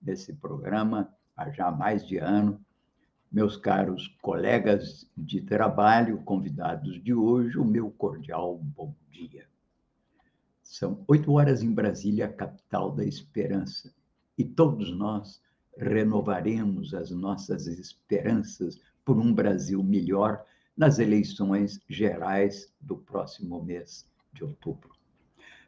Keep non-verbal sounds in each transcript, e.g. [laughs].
nesse programa há já mais de ano. Meus caros colegas de trabalho, convidados de hoje, o meu cordial bom dia. São oito horas em Brasília, capital da esperança, e todos nós renovaremos as nossas esperanças por um Brasil melhor nas eleições gerais do próximo mês de outubro.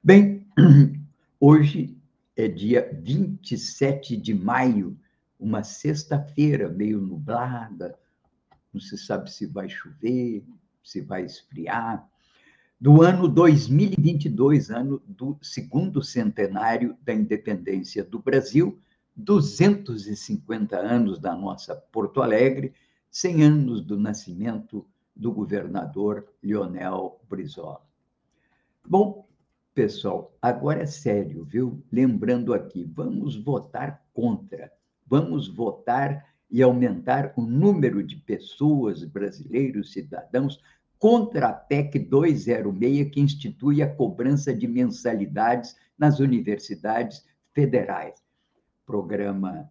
Bem, [clears throat] hoje é dia 27 de maio, uma sexta-feira meio nublada, não se sabe se vai chover, se vai esfriar, do ano 2022, ano do segundo centenário da independência do Brasil, 250 anos da nossa Porto Alegre, 100 anos do nascimento do governador Leonel Brizola. Bom, pessoal, agora é sério, viu? Lembrando aqui, vamos votar contra, vamos votar e aumentar o número de pessoas, brasileiros, cidadãos, contra a PEC 206, que institui a cobrança de mensalidades nas universidades federais. O programa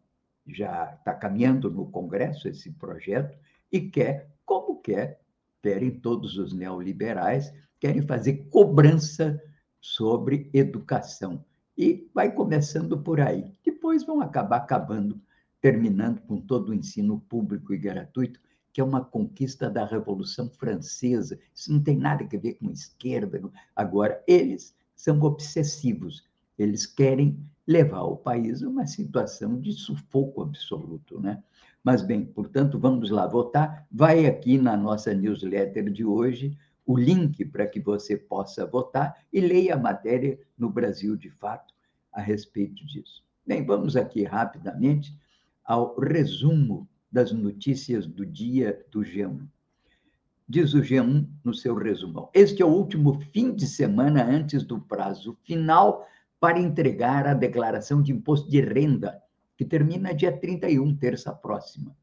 já está caminhando no Congresso, esse projeto, e quer, como quer, querem todos os neoliberais, querem fazer cobrança sobre educação. E vai começando por aí. Depois vão acabar acabando, terminando com todo o ensino público e gratuito, que é uma conquista da Revolução Francesa. Isso não tem nada a ver com esquerda. Agora, eles são obsessivos. Eles querem levar o país a uma situação de sufoco absoluto, né? Mas bem, portanto, vamos lá votar. Vai aqui na nossa newsletter de hoje o link para que você possa votar e leia a matéria no Brasil de Fato a respeito disso. Bem, vamos aqui rapidamente ao resumo das notícias do dia do G1. Diz o G1 no seu resumão: Este é o último fim de semana antes do prazo final para entregar a declaração de imposto de renda, que termina dia 31, terça próxima.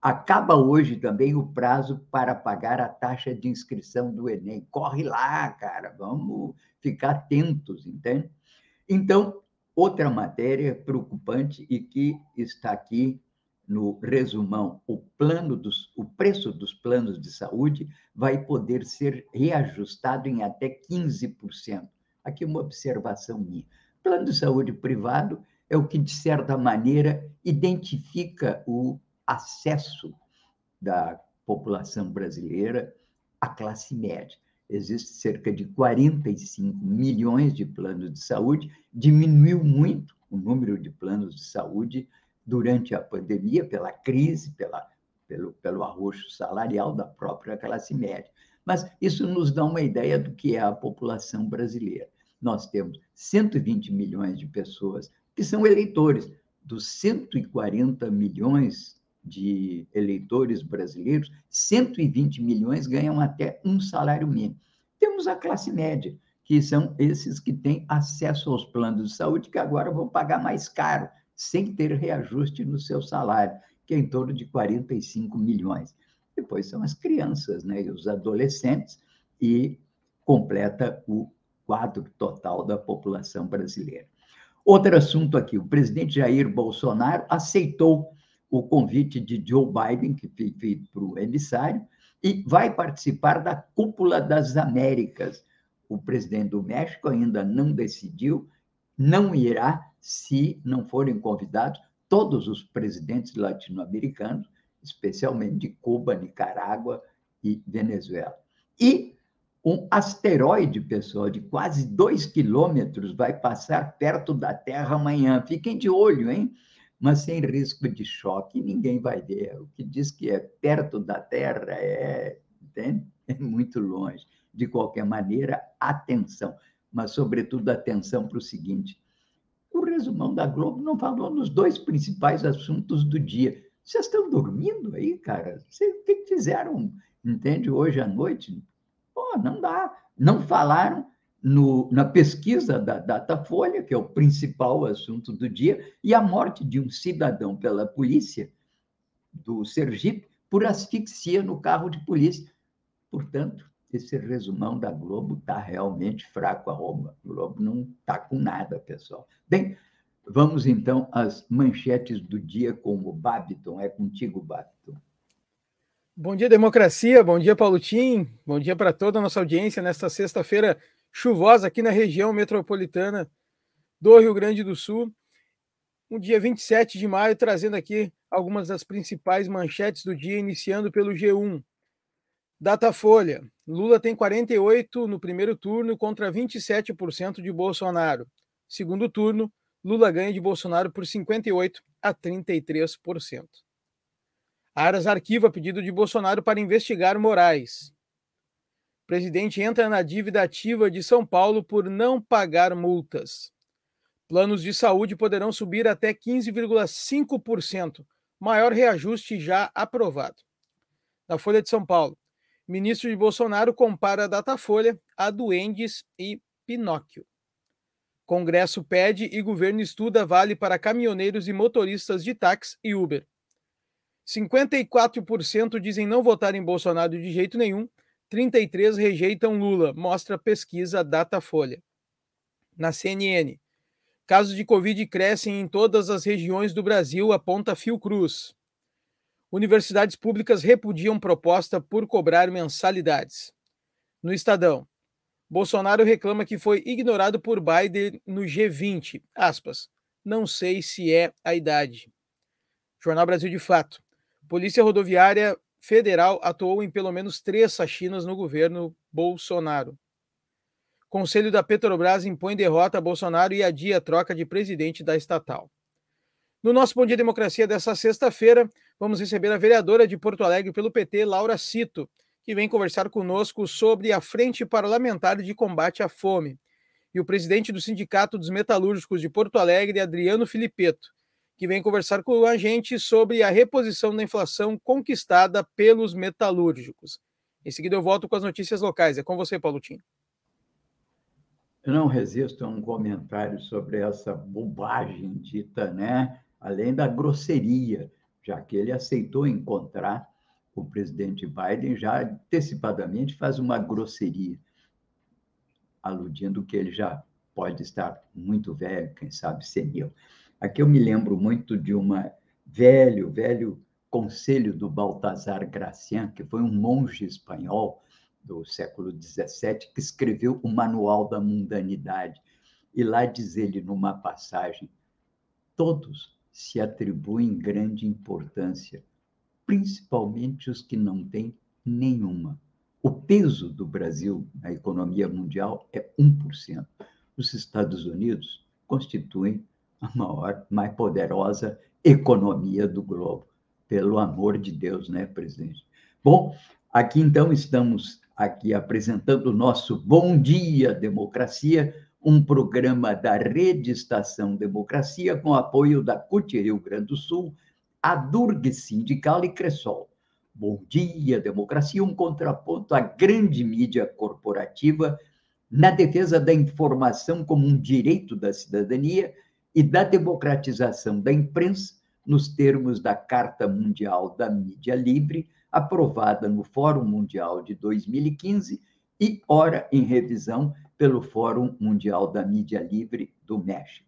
Acaba hoje também o prazo para pagar a taxa de inscrição do Enem. Corre lá, cara, vamos ficar atentos, entende? Então, outra matéria preocupante e que está aqui no resumão, o plano dos, o preço dos planos de saúde vai poder ser reajustado em até 15%. Aqui uma observação minha. Plano de saúde privado é o que, de certa maneira, identifica o acesso da população brasileira à classe média. Existe cerca de 45 milhões de planos de saúde, diminuiu muito o número de planos de saúde durante a pandemia, pela crise, pela, pelo, pelo arroxo salarial da própria classe média. Mas isso nos dá uma ideia do que é a população brasileira. Nós temos 120 milhões de pessoas que são eleitores. Dos 140 milhões de eleitores brasileiros, 120 milhões ganham até um salário mínimo. Temos a classe média, que são esses que têm acesso aos planos de saúde, que agora vão pagar mais caro, sem ter reajuste no seu salário, que é em torno de 45 milhões. Depois são as crianças né, e os adolescentes, e completa o quadro total da população brasileira. Outro assunto aqui: o presidente Jair Bolsonaro aceitou o convite de Joe Biden, que foi feito para o emissário, e vai participar da Cúpula das Américas. O presidente do México ainda não decidiu, não irá se não forem convidados todos os presidentes latino-americanos, especialmente de Cuba, Nicarágua e Venezuela. E um asteroide, pessoal, de quase dois quilômetros vai passar perto da Terra amanhã. Fiquem de olho, hein? Mas sem risco de choque, ninguém vai ver. O que diz que é perto da Terra é, entende? é muito longe. De qualquer maneira, atenção, mas, sobretudo, atenção para o seguinte: o resumão da Globo não falou nos dois principais assuntos do dia. Vocês estão dormindo aí, cara? Vocês, o que fizeram, entende, hoje à noite? Pô, não dá. Não falaram no, na pesquisa da Datafolha, que é o principal assunto do dia, e a morte de um cidadão pela polícia do Sergipe por asfixia no carro de polícia. Portanto, esse resumão da Globo está realmente fraco. A Globo não está com nada, pessoal. Bem, vamos então às manchetes do dia com o Babiton. É contigo, Babiton. Bom dia, democracia. Bom dia, Paulo Tim. Bom dia para toda a nossa audiência nesta sexta-feira chuvosa aqui na região metropolitana do Rio Grande do Sul. Um dia 27 de maio, trazendo aqui algumas das principais manchetes do dia, iniciando pelo G1. Datafolha. Lula tem 48 no primeiro turno contra 27% de Bolsonaro. Segundo turno, Lula ganha de Bolsonaro por 58 a 33%. Aras arquiva pedido de Bolsonaro para investigar Moraes. Presidente entra na dívida ativa de São Paulo por não pagar multas. Planos de saúde poderão subir até 15,5%, maior reajuste já aprovado. Na Folha de São Paulo, Ministro de Bolsonaro compara a Datafolha a Duendes e Pinóquio. Congresso pede e governo estuda vale para caminhoneiros e motoristas de táxi e Uber. 54% dizem não votar em Bolsonaro de jeito nenhum, 33 rejeitam Lula, mostra pesquisa Datafolha. Na CNN, casos de Covid crescem em todas as regiões do Brasil, aponta Fiocruz. Universidades públicas repudiam proposta por cobrar mensalidades. No Estadão, Bolsonaro reclama que foi ignorado por Biden no G20. Aspas. Não sei se é a idade. Jornal Brasil de Fato. Polícia Rodoviária Federal atuou em pelo menos três sachinas no governo Bolsonaro. Conselho da Petrobras impõe derrota a Bolsonaro e adia a troca de presidente da estatal. No nosso Bom Dia Democracia dessa sexta-feira, vamos receber a vereadora de Porto Alegre pelo PT, Laura Cito, que vem conversar conosco sobre a Frente Parlamentar de Combate à Fome, e o presidente do Sindicato dos Metalúrgicos de Porto Alegre, Adriano Filipeto, que vem conversar com a gente sobre a reposição da inflação conquistada pelos metalúrgicos. Em seguida, eu volto com as notícias locais. É com você, Paulo Tim. Eu não resisto a um comentário sobre essa bobagem dita, né? além da grosseria, já que ele aceitou encontrar o presidente Biden já antecipadamente faz uma grosseria, aludindo que ele já pode estar muito velho, quem sabe senil. Aqui eu me lembro muito de uma velho, velho conselho do Baltasar Gracian, que foi um monge espanhol do século XVII, que escreveu o Manual da Mundanidade. E lá diz ele, numa passagem, todos se atribuem grande importância, principalmente os que não têm nenhuma. O peso do Brasil na economia mundial é 1%. Os Estados Unidos constituem a maior, mais poderosa economia do globo. Pelo amor de Deus, né, presidente? Bom, aqui então estamos aqui apresentando o nosso Bom Dia Democracia, um programa da Rede Estação Democracia, com apoio da CUT Rio Grande do Sul, a Durg Sindical e Cressol. Bom dia, democracia, um contraponto à grande mídia corporativa na defesa da informação como um direito da cidadania e da democratização da imprensa nos termos da Carta Mundial da Mídia Livre, aprovada no Fórum Mundial de 2015 e ora em revisão pelo Fórum Mundial da Mídia Livre do México.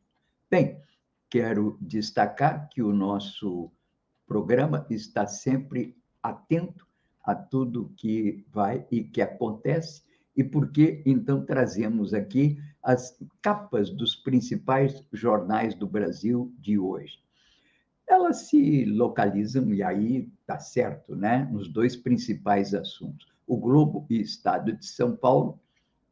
Bem, quero destacar que o nosso programa está sempre atento a tudo que vai e que acontece, e porque então trazemos aqui as capas dos principais jornais do Brasil de hoje. Elas se localizam, e aí está certo, né, nos dois principais assuntos: o Globo e Estado de São Paulo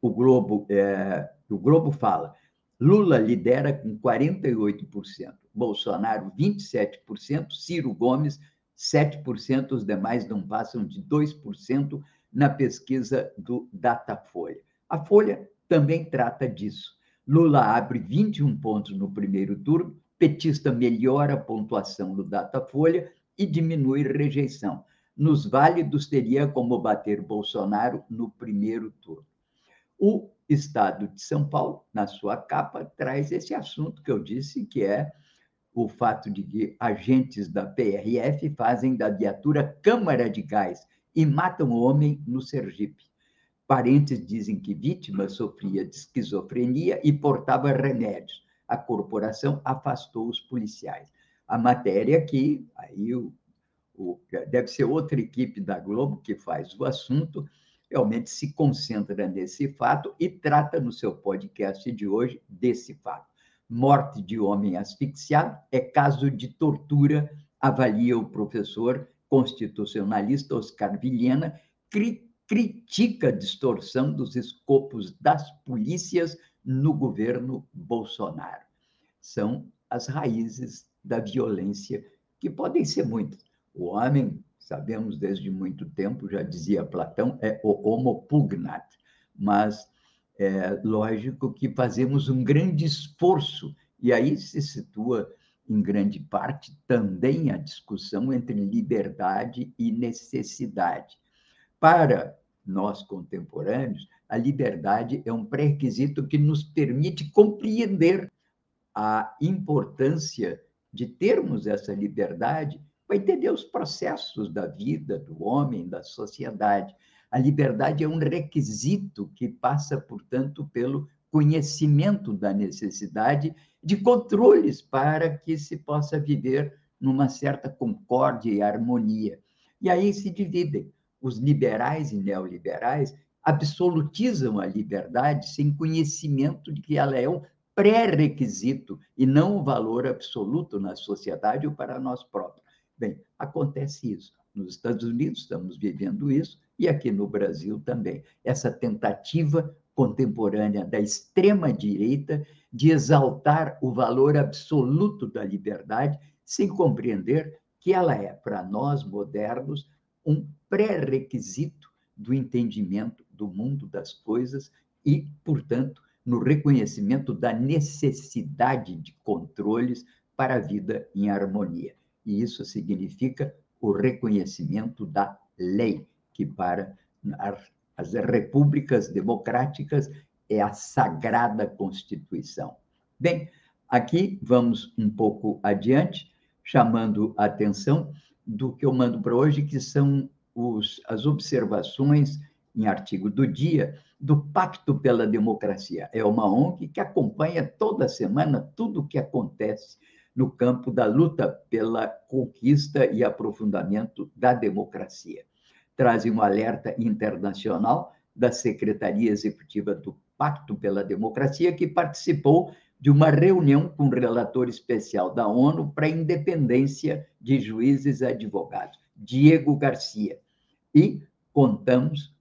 o Globo, é, o Globo fala, Lula lidera com 48%, Bolsonaro 27%, Ciro Gomes 7%, os demais não passam de 2% na pesquisa do Datafolha. A Folha também trata disso. Lula abre 21 pontos no primeiro turno, petista melhora a pontuação no Datafolha e diminui rejeição. Nos válidos, teria como bater Bolsonaro no primeiro turno. O Estado de São Paulo, na sua capa, traz esse assunto que eu disse, que é o fato de que agentes da PRF fazem da viatura câmara de gás e matam o homem no Sergipe. Parentes dizem que vítima sofria de esquizofrenia e portava remédios. A corporação afastou os policiais. A matéria aqui, aí o, o, deve ser outra equipe da Globo que faz o assunto, realmente se concentra nesse fato e trata no seu podcast de hoje desse fato. Morte de homem asfixiado é caso de tortura, avalia o professor constitucionalista Oscar Vilhena, critica a distorção dos escopos das polícias no governo Bolsonaro. São as raízes da violência, que podem ser muitas. O homem, sabemos desde muito tempo, já dizia Platão, é o homo pugnat, mas é lógico que fazemos um grande esforço, e aí se situa em grande parte também a discussão entre liberdade e necessidade. Para nós contemporâneos, a liberdade é um pré-requisito que nos permite compreender a importância de termos essa liberdade para entender os processos da vida, do homem, da sociedade. A liberdade é um requisito que passa, portanto, pelo conhecimento da necessidade de controles para que se possa viver numa certa concórdia e harmonia. E aí se dividem os liberais e neoliberais absolutizam a liberdade sem conhecimento de que ela é um pré-requisito e não um valor absoluto na sociedade ou para nós próprios. Bem, acontece isso. Nos Estados Unidos estamos vivendo isso e aqui no Brasil também. Essa tentativa contemporânea da extrema-direita de exaltar o valor absoluto da liberdade sem compreender que ela é, para nós modernos, um pré-requisito do entendimento do mundo das coisas e, portanto, no reconhecimento da necessidade de controles para a vida em harmonia. E isso significa o reconhecimento da lei, que para as repúblicas democráticas é a sagrada Constituição. Bem, aqui vamos um pouco adiante, chamando a atenção do que eu mando para hoje, que são os, as observações em artigo do dia do Pacto pela Democracia. É uma ONG que acompanha toda semana tudo o que acontece no campo da luta pela conquista e aprofundamento da democracia. Trazem um alerta internacional da Secretaria Executiva do Pacto pela Democracia, que participou de uma reunião com o relator especial da ONU para a independência de juízes e advogados, Diego Garcia. E contamos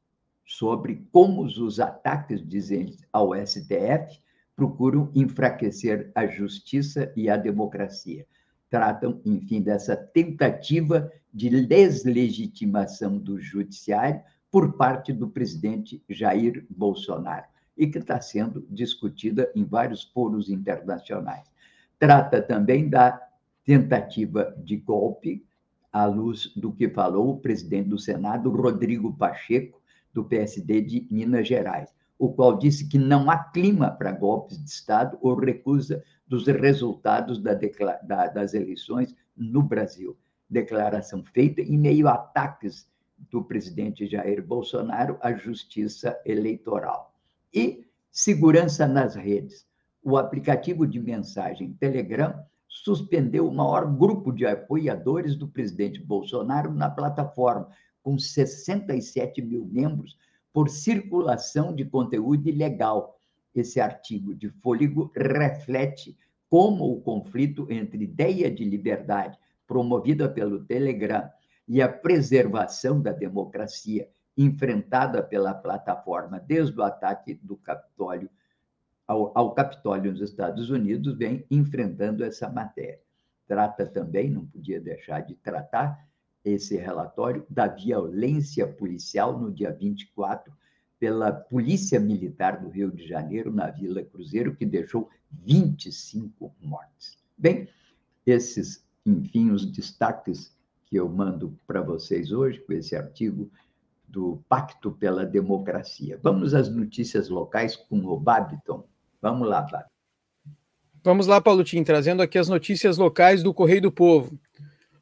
sobre como os ataques, dizem ao STF, procuram enfraquecer a justiça e a democracia. Tratam, enfim, dessa tentativa de deslegitimação do judiciário por parte do presidente Jair Bolsonaro e que está sendo discutida em vários foros internacionais. Trata também da tentativa de golpe, à luz do que falou o presidente do Senado, Rodrigo Pacheco, do PSD de Minas Gerais, o qual disse que não há clima para golpes de Estado ou recusa dos resultados da da, das eleições no Brasil. Declaração feita em meio a ataques do presidente Jair Bolsonaro à justiça eleitoral. E segurança nas redes. O aplicativo de mensagem Telegram suspendeu o maior grupo de apoiadores do presidente Bolsonaro na plataforma, com 67 mil membros, por circulação de conteúdo ilegal. Esse artigo de Fôlego reflete como o conflito entre ideia de liberdade promovida pelo Telegram e a preservação da democracia enfrentada pela plataforma desde o ataque do Capitólio ao, ao Capitólio nos Estados Unidos, vem enfrentando essa matéria. Trata também, não podia deixar de tratar, esse relatório da violência policial no dia 24, pela Polícia Militar do Rio de Janeiro, na Vila Cruzeiro, que deixou 25 mortes. Bem, esses, enfim, os destaques que eu mando para vocês hoje, com esse artigo do Pacto pela Democracia. Vamos às notícias locais com o Babiton. Vamos lá, Babiton. Vamos lá, Paulotinho, trazendo aqui as notícias locais do Correio do Povo.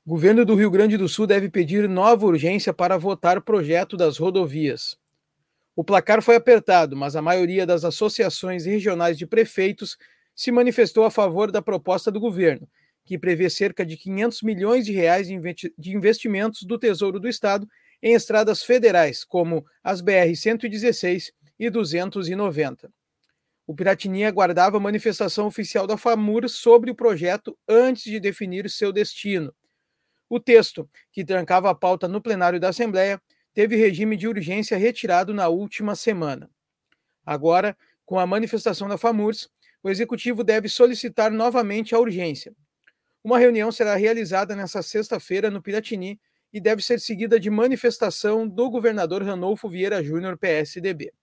O governo do Rio Grande do Sul deve pedir nova urgência para votar projeto das rodovias. O placar foi apertado, mas a maioria das associações regionais de prefeitos se manifestou a favor da proposta do governo, que prevê cerca de 500 milhões de reais de investimentos do Tesouro do Estado em estradas federais, como as BR 116 e 290. O Piratini aguardava a manifestação oficial da FAMUR sobre o projeto antes de definir seu destino. O texto, que trancava a pauta no plenário da Assembleia, teve regime de urgência retirado na última semana. Agora, com a manifestação da FAMURS, o executivo deve solicitar novamente a urgência. Uma reunião será realizada nesta sexta-feira no Piratini e deve ser seguida de manifestação do governador Ranolfo Vieira Júnior, PSDB.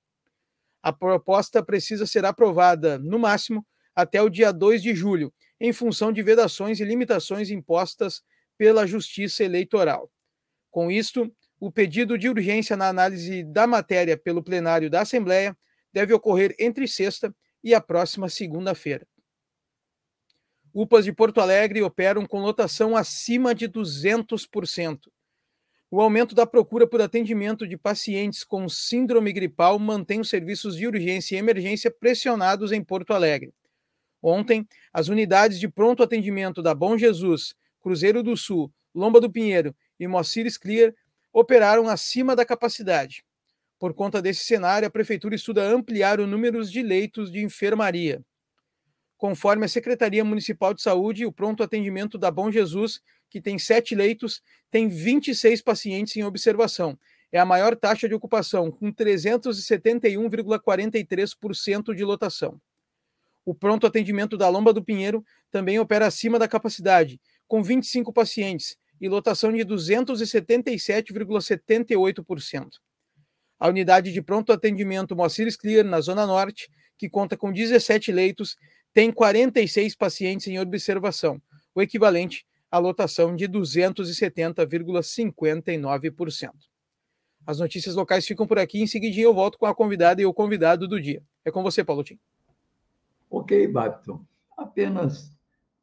A proposta precisa ser aprovada, no máximo, até o dia 2 de julho, em função de vedações e limitações impostas pela Justiça Eleitoral. Com isto, o pedido de urgência na análise da matéria pelo plenário da Assembleia deve ocorrer entre sexta e a próxima segunda-feira. UPAs de Porto Alegre operam com lotação acima de 200%. O aumento da procura por atendimento de pacientes com síndrome gripal mantém os serviços de urgência e emergência pressionados em Porto Alegre. Ontem, as unidades de pronto atendimento da Bom Jesus, Cruzeiro do Sul, Lomba do Pinheiro e Mocires Clear operaram acima da capacidade. Por conta desse cenário, a Prefeitura estuda ampliar o número de leitos de enfermaria. Conforme a Secretaria Municipal de Saúde, o pronto atendimento da Bom Jesus, que tem sete leitos, tem 26 pacientes em observação. É a maior taxa de ocupação, com 371,43% de lotação. O pronto atendimento da Lomba do Pinheiro também opera acima da capacidade, com 25 pacientes e lotação de 277,78%. A unidade de pronto atendimento Moacir Clear, na Zona Norte, que conta com 17 leitos, tem 46 pacientes em observação, o equivalente à lotação de 270,59%. As notícias locais ficam por aqui. Em seguidinho eu volto com a convidada e o convidado do dia. É com você, Paulo Tim. Ok, Babton. Apenas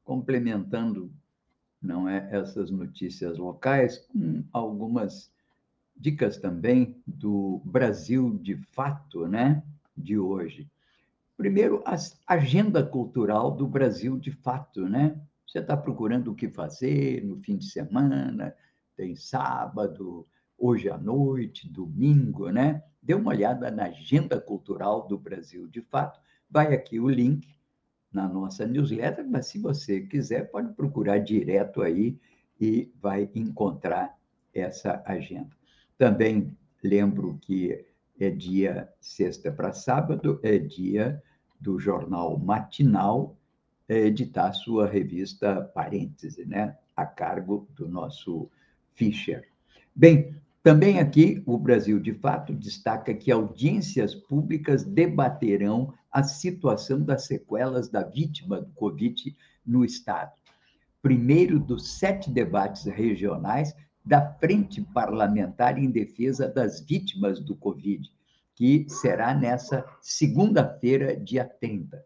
complementando não é essas notícias locais, com algumas dicas também do Brasil de fato, né, de hoje. Primeiro, a agenda cultural do Brasil de fato, né? Você está procurando o que fazer no fim de semana, tem sábado, hoje à noite, domingo, né? Dê uma olhada na agenda cultural do Brasil de fato. Vai aqui o link na nossa newsletter, mas se você quiser, pode procurar direto aí e vai encontrar essa agenda. Também lembro que é dia sexta para sábado, é dia do jornal matinal é, editar sua revista Parêntese, né? a cargo do nosso Fischer. Bem, também aqui, o Brasil de Fato destaca que audiências públicas debaterão a situação das sequelas da vítima do Covid no Estado. Primeiro dos sete debates regionais da Frente Parlamentar em Defesa das Vítimas do Covid, que será nessa segunda-feira, dia 30.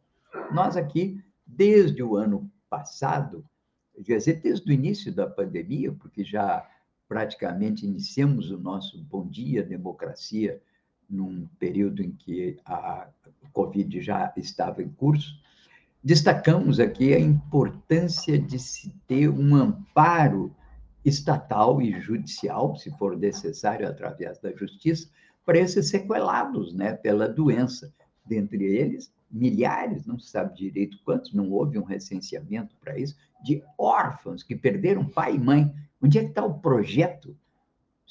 Nós aqui, desde o ano passado, quer dizer, desde o início da pandemia, porque já praticamente iniciamos o nosso Bom Dia Democracia num período em que a Covid já estava em curso, destacamos aqui a importância de se ter um amparo estatal e judicial, se for necessário, através da justiça, para esses sequelados né, pela doença. Dentre eles, milhares, não se sabe direito quantos, não houve um recenseamento para isso, de órfãos que perderam pai e mãe Onde é que está o projeto?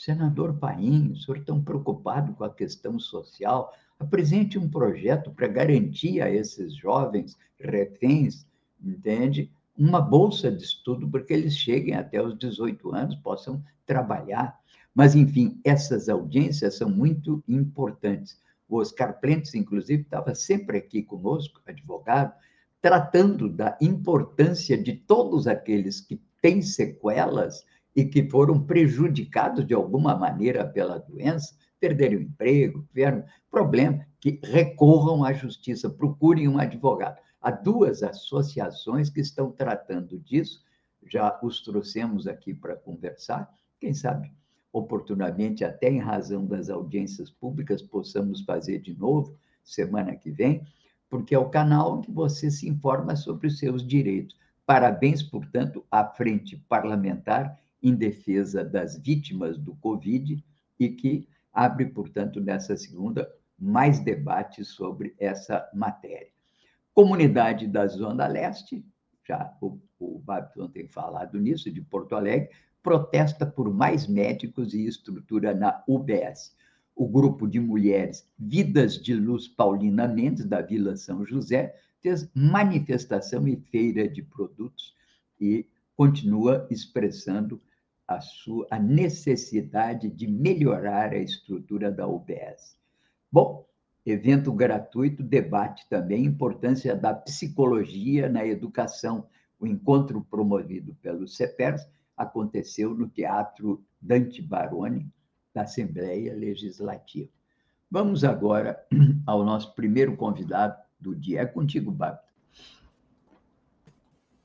Senador Paim, o senhor tão preocupado com a questão social, apresente um projeto para garantir a esses jovens reféns, entende? Uma bolsa de estudo para que eles cheguem até os 18 anos, possam trabalhar. Mas, enfim, essas audiências são muito importantes. o Oscar Plentes, inclusive, estava sempre aqui conosco, advogado, tratando da importância de todos aqueles que têm sequelas e que foram prejudicados de alguma maneira pela doença, perderam o emprego, tiveram problema, que recorram à justiça, procurem um advogado. Há duas associações que estão tratando disso, já os trouxemos aqui para conversar, quem sabe oportunamente, até em razão das audiências públicas, possamos fazer de novo semana que vem, porque é o canal onde você se informa sobre os seus direitos. Parabéns, portanto, à Frente Parlamentar em defesa das vítimas do Covid e que abre, portanto, nessa segunda, mais debates sobre essa matéria. Comunidade da Zona Leste, já o, o Babiton tem falado nisso, de Porto Alegre, protesta por mais médicos e estrutura na UBS. O grupo de mulheres Vidas de Luz Paulina Mendes, da Vila São José, fez manifestação e feira de produtos e continua expressando a sua a necessidade de melhorar a estrutura da UBS. Bom, evento gratuito debate também a importância da psicologia na educação. O encontro promovido pelo CEPERS aconteceu no Teatro Dante Baroni, da Assembleia Legislativa. Vamos agora [clears throat] ao nosso primeiro convidado do dia. É contigo, Babto.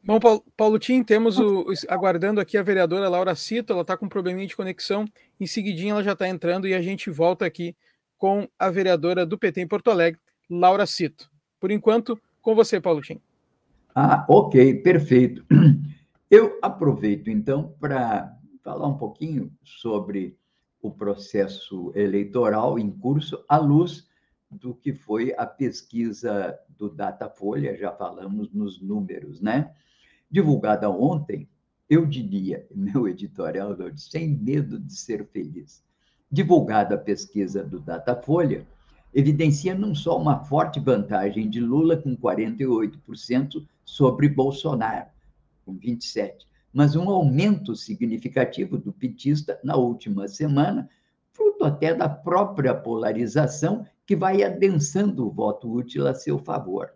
Bom, Paulo, Paulo Tim, temos o, aguardando aqui a vereadora Laura Cito, ela está com um probleminha de conexão, em seguidinho ela já está entrando e a gente volta aqui com a vereadora do PT em Porto Alegre, Laura Cito. Por enquanto, com você, Paulo Tim. Ah, ok, perfeito. [clears throat] Eu aproveito, então, para falar um pouquinho sobre o processo eleitoral em curso à luz do que foi a pesquisa do Datafolha, já falamos nos números, né? Divulgada ontem, eu diria, [laughs] meu editorial, sem medo de ser feliz. Divulgada a pesquisa do Datafolha, evidencia não só uma forte vantagem de Lula, com 48%, sobre Bolsonaro, com 27%, mas um aumento significativo do petista na última semana, fruto até da própria polarização que vai adensando o voto útil a seu favor.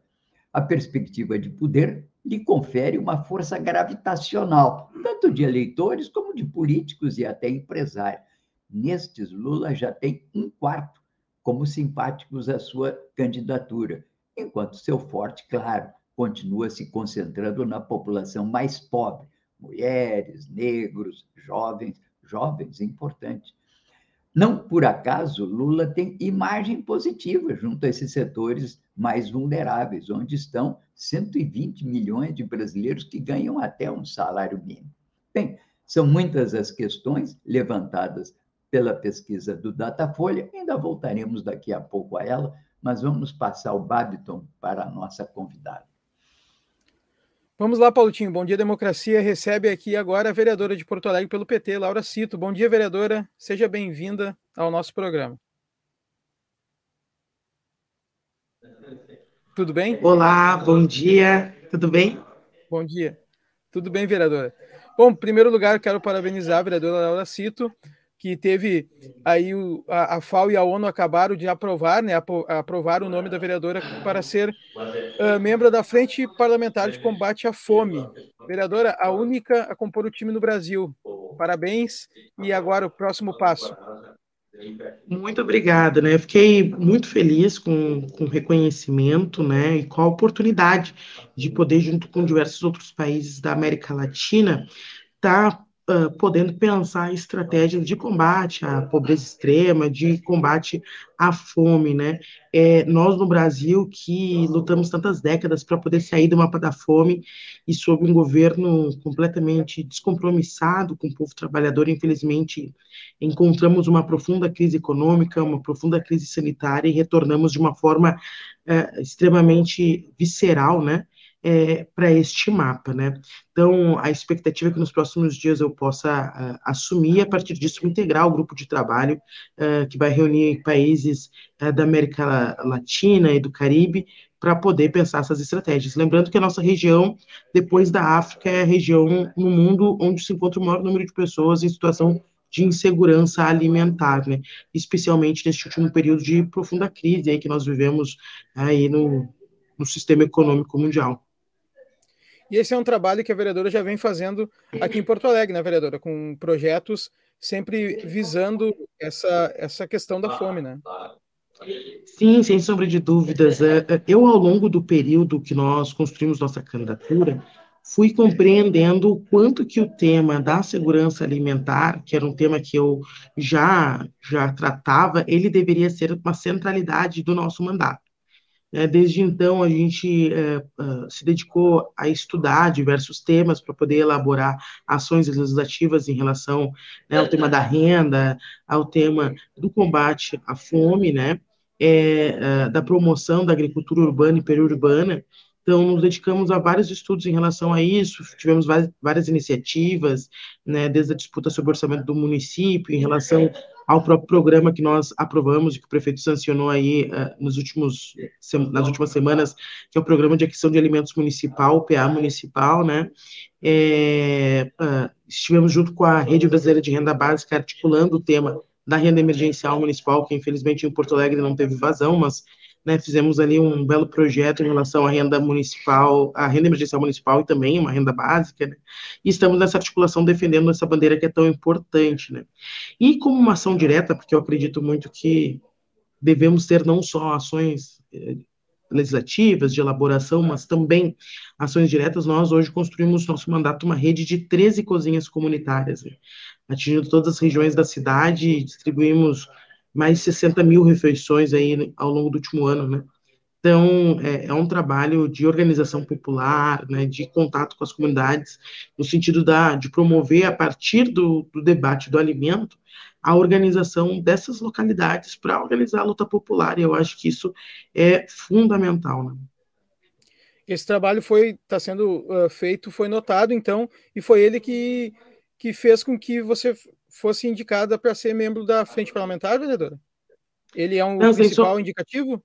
A perspectiva de poder lhe confere uma força gravitacional, tanto de eleitores como de políticos e até empresários. Nestes, Lula já tem um quarto como simpáticos à sua candidatura, enquanto seu forte, claro, continua se concentrando na população mais pobre, mulheres, negros, jovens, jovens, importante. Não por acaso, Lula tem imagem positiva junto a esses setores mais vulneráveis, onde estão 120 milhões de brasileiros que ganham até um salário mínimo. Bem, são muitas as questões levantadas pela pesquisa do Datafolha, ainda voltaremos daqui a pouco a ela, mas vamos passar o Babiton para a nossa convidada. Vamos lá, Paulinho. Bom dia, democracia. Recebe aqui agora a vereadora de Porto Alegre pelo PT, Laura Cito. Bom dia, vereadora. Seja bem-vinda ao nosso programa. Tudo bem? Olá, bom dia. Tudo bem? Bom dia. Tudo bem, vereadora? Bom, em primeiro lugar, quero parabenizar a vereadora Laura Cito, que teve aí o, a, a, FAO e a ONU acabaram de aprovar, né, aprovar o nome da vereadora para ser uh, membro da Frente Parlamentar de Combate à Fome. Vereadora, a única a compor o time no Brasil. Parabéns. E agora o próximo passo. Muito obrigada, né? Fiquei muito feliz com, com o reconhecimento, né? E com a oportunidade de poder, junto com diversos outros países da América Latina, estar tá podendo pensar estratégias de combate à pobreza extrema, de combate à fome, né? É, nós no Brasil que lutamos tantas décadas para poder sair do mapa da fome e sob um governo completamente descompromissado com o povo trabalhador, infelizmente encontramos uma profunda crise econômica, uma profunda crise sanitária e retornamos de uma forma é, extremamente visceral, né? É, para este mapa, né? Então, a expectativa é que nos próximos dias eu possa uh, assumir, a partir disso, integrar o grupo de trabalho uh, que vai reunir países uh, da América Latina e do Caribe para poder pensar essas estratégias. Lembrando que a nossa região, depois da África, é a região no mundo onde se encontra o maior número de pessoas em situação de insegurança alimentar, né? especialmente neste último período de profunda crise aí que nós vivemos aí no, no sistema econômico mundial. E esse é um trabalho que a vereadora já vem fazendo aqui em Porto Alegre, né, vereadora? Com projetos sempre visando essa, essa questão da fome, né? Sim, sem sombra de dúvidas. É, é, eu, ao longo do período que nós construímos nossa candidatura, fui compreendendo o quanto que o tema da segurança alimentar, que era um tema que eu já já tratava, ele deveria ser uma centralidade do nosso mandato. É, desde então, a gente é, se dedicou a estudar diversos temas para poder elaborar ações legislativas em relação né, ao tema da renda, ao tema do combate à fome, né, é, da promoção da agricultura urbana e periurbana, então, nos dedicamos a vários estudos em relação a isso, tivemos várias, várias iniciativas, né, desde a disputa sobre o orçamento do município, em relação ao próprio programa que nós aprovamos e que o prefeito sancionou aí uh, nos últimos, nas últimas semanas, que é o Programa de Aquisição de Alimentos Municipal, o PA Municipal, né, é, uh, estivemos junto com a Rede Brasileira de Renda Básica articulando o tema da renda emergencial municipal, que infelizmente em Porto Alegre não teve vazão, mas né, fizemos ali um belo projeto em relação à renda municipal, à renda emergencial municipal e também uma renda básica, né, e estamos nessa articulação defendendo essa bandeira que é tão importante, né. E como uma ação direta, porque eu acredito muito que devemos ter não só ações eh, legislativas, de elaboração, mas também ações diretas, nós hoje construímos nosso mandato uma rede de 13 cozinhas comunitárias, né, atingindo todas as regiões da cidade, distribuímos mais de 60 mil refeições aí ao longo do último ano, né? Então, é, é, um trabalho de organização popular, né, de contato com as comunidades, no sentido da, de promover, a partir do, do debate do alimento, a organização dessas localidades para organizar a luta popular, e eu acho que isso é fundamental. Né? Esse trabalho foi está sendo uh, feito, foi notado, então, e foi ele que, que fez com que você fosse indicada para ser membro da frente parlamentar, vereadora? Ele é um Não, principal so... indicativo?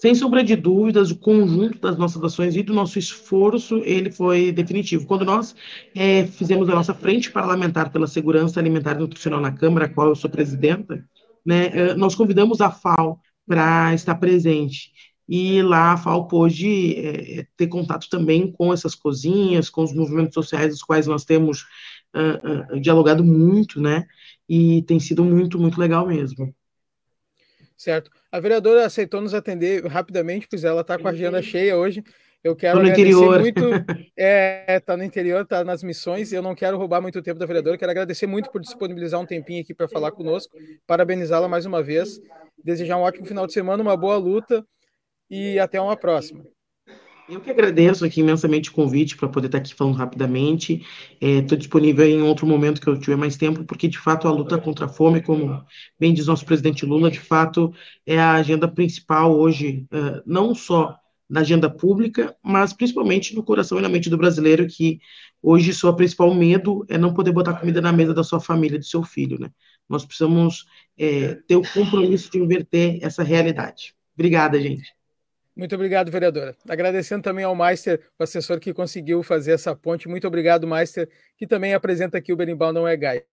Sem sombra de dúvidas, o conjunto das nossas ações e do nosso esforço, ele foi definitivo. Quando nós é, fizemos a nossa frente parlamentar pela segurança alimentar e nutricional na Câmara, a qual eu sou presidenta, né, é, nós convidamos a FAO para estar presente. E lá a FAO pôde é, ter contato também com essas cozinhas, com os movimentos sociais, os quais nós temos uh, uh, dialogado muito, né? E tem sido muito, muito legal mesmo. Certo. A vereadora aceitou nos atender rapidamente, pois ela está com a agenda cheia hoje. Eu quero no agradecer interior. muito. [laughs] É, tá no interior, tá nas missões. Eu não quero roubar muito tempo da vereadora. Quero agradecer muito por disponibilizar um tempinho aqui para falar conosco. Parabenizá-la mais uma vez. Desejar um ótimo final de semana, uma boa luta e até uma próxima. Eu que agradeço aqui imensamente o convite para poder estar aqui falando rapidamente. Estou é, disponível em outro momento que eu tiver mais tempo, porque de fato a luta contra a fome, como bem diz nosso presidente Lula, de fato é a agenda principal hoje, uh, não só na agenda pública, mas principalmente no coração e na mente do brasileiro, que hoje seu principal medo é não poder botar comida na mesa da sua família, do seu filho. Né? Nós precisamos é, ter o compromisso de inverter essa realidade. Obrigada, gente. Muito obrigado, vereadora. Agradecendo também ao Meister, o assessor que conseguiu fazer essa ponte. Muito obrigado, Meister, que também apresenta aqui o Berimbau Não é Gaia.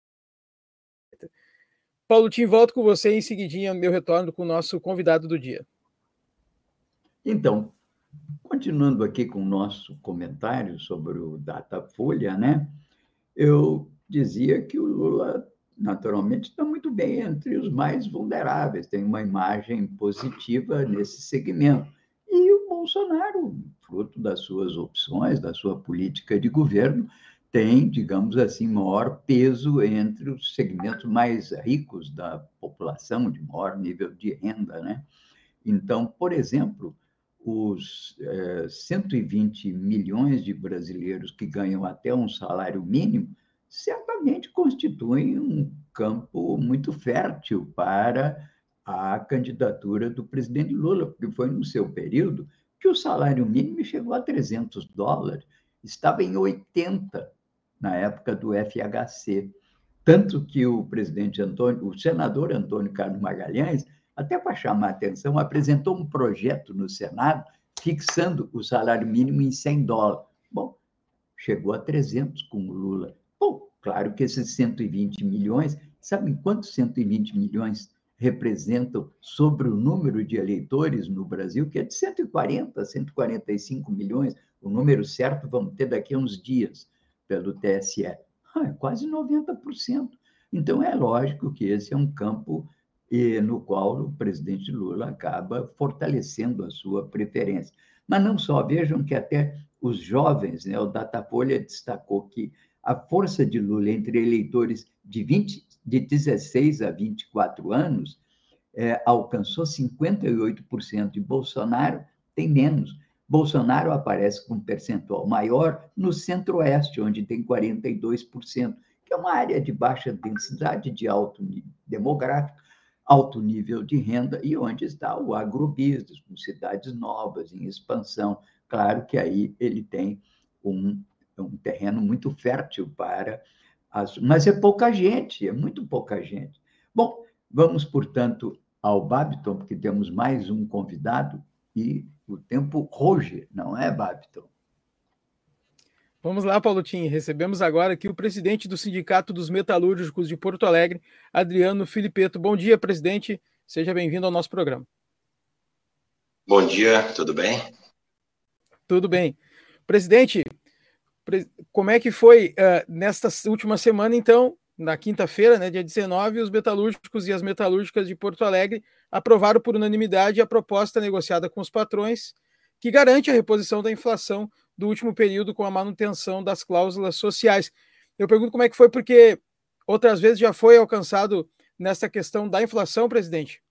Paulo Tim, volto com você em seguidinha, meu retorno com o nosso convidado do dia. Então, continuando aqui com o nosso comentário sobre o Datafolha, né? Eu dizia que o Lula, naturalmente, está muito bem entre os mais vulneráveis, tem uma imagem positiva nesse segmento. Bolsonaro, fruto das suas opções, da sua política de governo, tem, digamos assim, maior peso entre os segmentos mais ricos da população, de maior nível de renda. Né? Então, por exemplo, os é, 120 milhões de brasileiros que ganham até um salário mínimo certamente constituem um campo muito fértil para a candidatura do presidente Lula, porque foi no seu período que o salário mínimo chegou a 300 dólares, estava em 80 na época do FHC. Tanto que o presidente Antônio, o senador Antônio Carlos Magalhães, até para chamar a atenção, apresentou um projeto no Senado fixando o salário mínimo em 100 dólares. Bom, chegou a 300 com o Lula. Bom, Claro que esses 120 milhões, sabem quantos 120 milhões representam sobre o número de eleitores no Brasil, que é de 140, 145 milhões. O número certo vamos ter daqui a uns dias pelo TSE. Ah, é quase 90%. Então, é lógico que esse é um campo no qual o presidente Lula acaba fortalecendo a sua preferência. Mas não só, vejam que até os jovens, né, o Datafolha destacou que a força de Lula entre eleitores de 20, de 16 a 24 anos é, alcançou 58% e Bolsonaro tem menos. Bolsonaro aparece com um percentual maior no centro-oeste, onde tem 42%, que é uma área de baixa densidade, de alto nível demográfico, alto nível de renda, e onde está o agrobusiness, com cidades novas, em expansão. Claro que aí ele tem um, um terreno muito fértil para as... Mas é pouca gente, é muito pouca gente. Bom, vamos, portanto, ao Babiton, porque temos mais um convidado e o tempo roge, não é, Babiton? Vamos lá, Paulo Tim. Recebemos agora aqui o presidente do Sindicato dos Metalúrgicos de Porto Alegre, Adriano Filipeto. Bom dia, presidente. Seja bem-vindo ao nosso programa. Bom dia, tudo bem? Tudo bem. Presidente, como é que foi uh, nesta última semana, então, na quinta-feira, né, dia 19, os metalúrgicos e as metalúrgicas de Porto Alegre aprovaram por unanimidade a proposta negociada com os patrões, que garante a reposição da inflação do último período com a manutenção das cláusulas sociais. Eu pergunto como é que foi, porque outras vezes já foi alcançado nessa questão da inflação, presidente?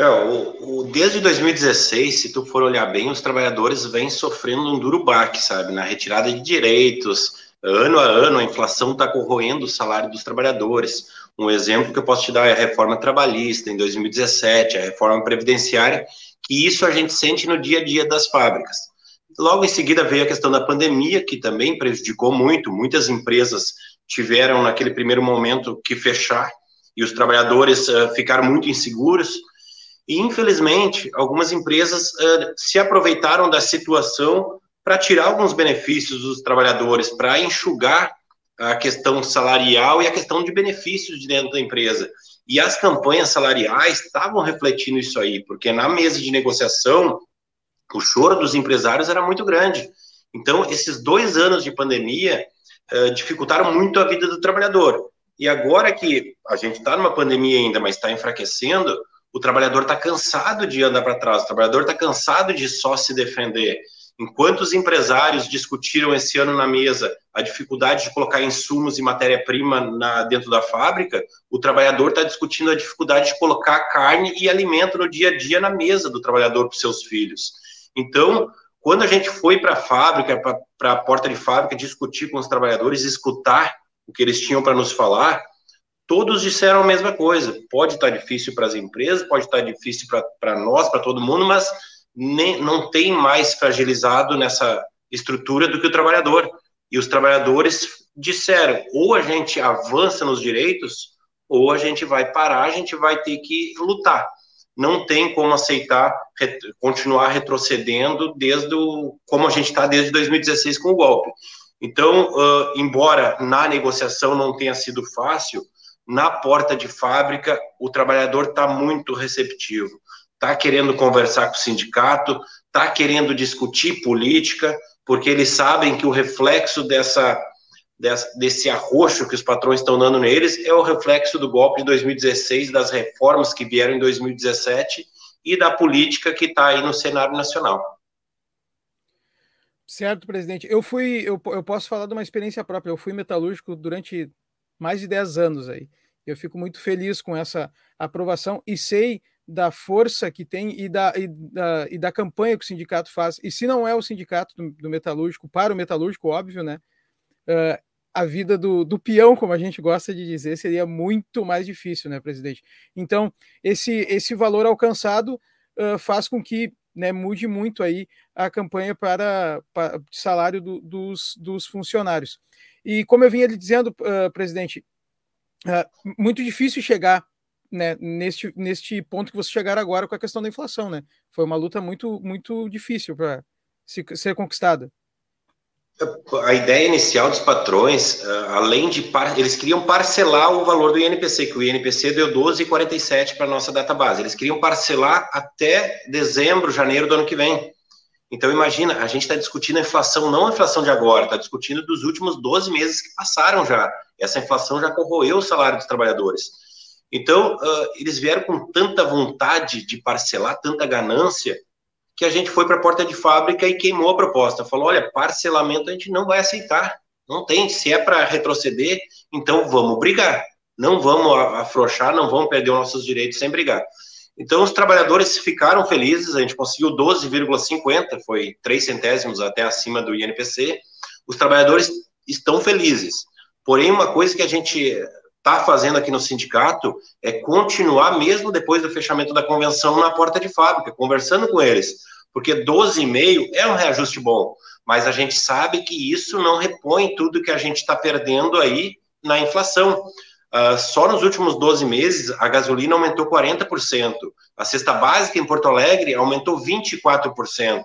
É, o, o, desde 2016, se tu for olhar bem, os trabalhadores vêm sofrendo um duro baque, sabe, na retirada de direitos, ano a ano a inflação está corroendo o salário dos trabalhadores. Um exemplo que eu posso te dar é a reforma trabalhista em 2017, a reforma previdenciária, que isso a gente sente no dia a dia das fábricas. Logo em seguida veio a questão da pandemia, que também prejudicou muito, muitas empresas tiveram naquele primeiro momento que fechar e os trabalhadores uh, ficaram muito inseguros. E, infelizmente, algumas empresas uh, se aproveitaram da situação para tirar alguns benefícios dos trabalhadores, para enxugar a questão salarial e a questão de benefícios de dentro da empresa. E as campanhas salariais estavam refletindo isso aí, porque na mesa de negociação, o choro dos empresários era muito grande. Então, esses dois anos de pandemia uh, dificultaram muito a vida do trabalhador. E agora que a gente está numa pandemia ainda, mas está enfraquecendo, o trabalhador está cansado de andar para trás, o trabalhador está cansado de só se defender. Enquanto os empresários discutiram esse ano na mesa a dificuldade de colocar insumos e matéria-prima dentro da fábrica, o trabalhador está discutindo a dificuldade de colocar carne e alimento no dia a dia na mesa do trabalhador para os seus filhos. Então, quando a gente foi para a fábrica, para a porta de fábrica, discutir com os trabalhadores, escutar o que eles tinham para nos falar, todos disseram a mesma coisa. Pode estar difícil para as empresas, pode estar difícil para nós, para todo mundo, mas nem, não tem mais fragilizado nessa estrutura do que o trabalhador. E os trabalhadores disseram: ou a gente avança nos direitos, ou a gente vai parar, a gente vai ter que lutar. Não tem como aceitar continuar retrocedendo desde o, como a gente está desde 2016 com o golpe. Então, uh, embora na negociação não tenha sido fácil, na porta de fábrica o trabalhador está muito receptivo está querendo conversar com o sindicato, está querendo discutir política, porque eles sabem que o reflexo dessa, dessa, desse arroxo que os patrões estão dando neles é o reflexo do golpe de 2016, das reformas que vieram em 2017 e da política que está aí no cenário nacional. Certo, presidente. Eu fui, eu, eu posso falar de uma experiência própria. Eu fui metalúrgico durante mais de 10 anos aí. Eu fico muito feliz com essa aprovação e sei da força que tem e da, e da, e da campanha que o sindicato faz. E se não é o sindicato do, do metalúrgico, para o metalúrgico, óbvio, né? Uh, a vida do, do peão, como a gente gosta de dizer, seria muito mais difícil, né, presidente? Então, esse, esse valor alcançado uh, faz com que né, mude muito aí a campanha para, para salário do, dos, dos funcionários. E como eu vinha lhe dizendo, uh, presidente, muito difícil chegar né, neste, neste ponto que vocês chegaram agora com a questão da inflação, né? Foi uma luta muito, muito difícil para ser conquistada. A ideia inicial dos patrões, ah, além de par... eles queriam parcelar o valor do INPC, que o INPC deu 12,47 para a nossa database. Eles queriam parcelar até dezembro, janeiro do ano que vem. Então, imagina, a gente está discutindo a inflação, não a inflação de agora, está discutindo dos últimos 12 meses que passaram já. Essa inflação já corroeu o salário dos trabalhadores. Então, uh, eles vieram com tanta vontade de parcelar, tanta ganância, que a gente foi para a porta de fábrica e queimou a proposta. Falou: olha, parcelamento a gente não vai aceitar. Não tem. Se é para retroceder, então vamos brigar. Não vamos afrouxar, não vamos perder os nossos direitos sem brigar. Então, os trabalhadores ficaram felizes, a gente conseguiu 12,50, foi 3 centésimos até acima do INPC. Os trabalhadores estão felizes. Porém, uma coisa que a gente está fazendo aqui no sindicato é continuar, mesmo depois do fechamento da convenção, na porta de fábrica, conversando com eles porque 12,5 é um reajuste bom, mas a gente sabe que isso não repõe tudo que a gente está perdendo aí na inflação. Uh, só nos últimos 12 meses, a gasolina aumentou 40%, a cesta básica em Porto Alegre aumentou 24%.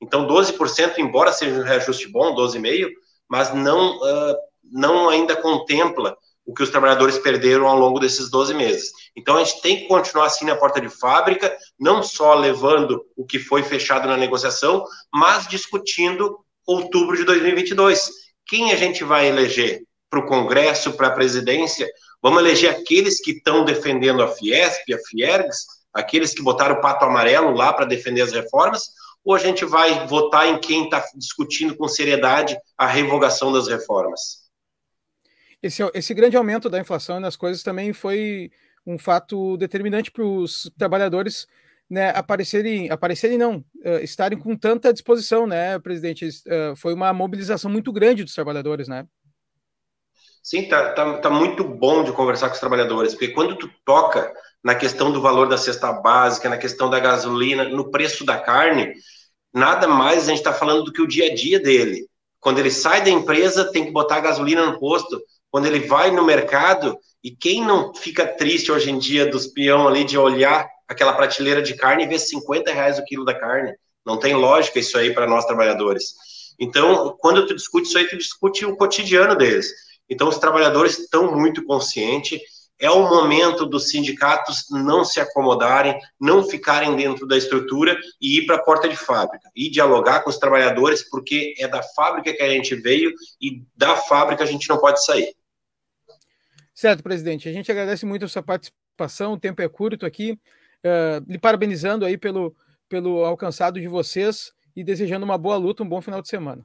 Então, 12%, embora seja um reajuste bom, 12,5%, mas não, uh, não ainda contempla o que os trabalhadores perderam ao longo desses 12 meses. Então, a gente tem que continuar assim na porta de fábrica, não só levando o que foi fechado na negociação, mas discutindo outubro de 2022. Quem a gente vai eleger para o Congresso, para a presidência? Vamos eleger aqueles que estão defendendo a Fiesp, a Fiergs, aqueles que botaram o pato amarelo lá para defender as reformas, ou a gente vai votar em quem está discutindo com seriedade a revogação das reformas? esse, esse grande aumento da inflação nas coisas também foi um fato determinante para os trabalhadores né, aparecerem, aparecerem não, uh, estarem com tanta disposição, né, presidente? Uh, foi uma mobilização muito grande dos trabalhadores, né? Sim, tá, tá, tá muito bom de conversar com os trabalhadores, porque quando tu toca na questão do valor da cesta básica, na questão da gasolina, no preço da carne, nada mais a gente está falando do que o dia a dia dele. Quando ele sai da empresa, tem que botar gasolina no posto, quando ele vai no mercado, e quem não fica triste hoje em dia dos peão ali de olhar aquela prateleira de carne e ver 50 reais o quilo da carne? Não tem lógica isso aí para nós trabalhadores. Então, quando tu discute isso aí, tu discute o cotidiano deles. Então, os trabalhadores estão muito conscientes. É o momento dos sindicatos não se acomodarem, não ficarem dentro da estrutura e ir para a porta de fábrica e dialogar com os trabalhadores, porque é da fábrica que a gente veio e da fábrica a gente não pode sair. Certo, presidente. A gente agradece muito a sua participação. O tempo é curto aqui. Uh, lhe parabenizando aí pelo, pelo alcançado de vocês e desejando uma boa luta, um bom final de semana.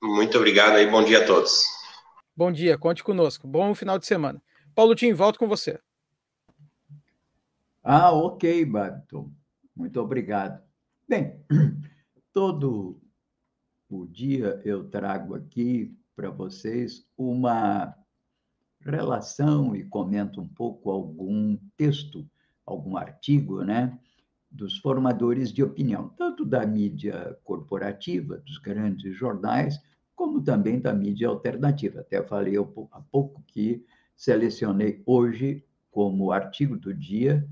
Muito obrigado e bom dia a todos. Bom dia, conte conosco. Bom final de semana. Paulo Tim, volto com você. Ah, ok, Babton. Muito obrigado. Bem, [clears throat] todo o dia eu trago aqui para vocês uma relação e comento um pouco algum texto, algum artigo, né, dos formadores de opinião, tanto da mídia corporativa, dos grandes jornais, como também da mídia alternativa. Até falei há pouco que selecionei hoje como artigo do dia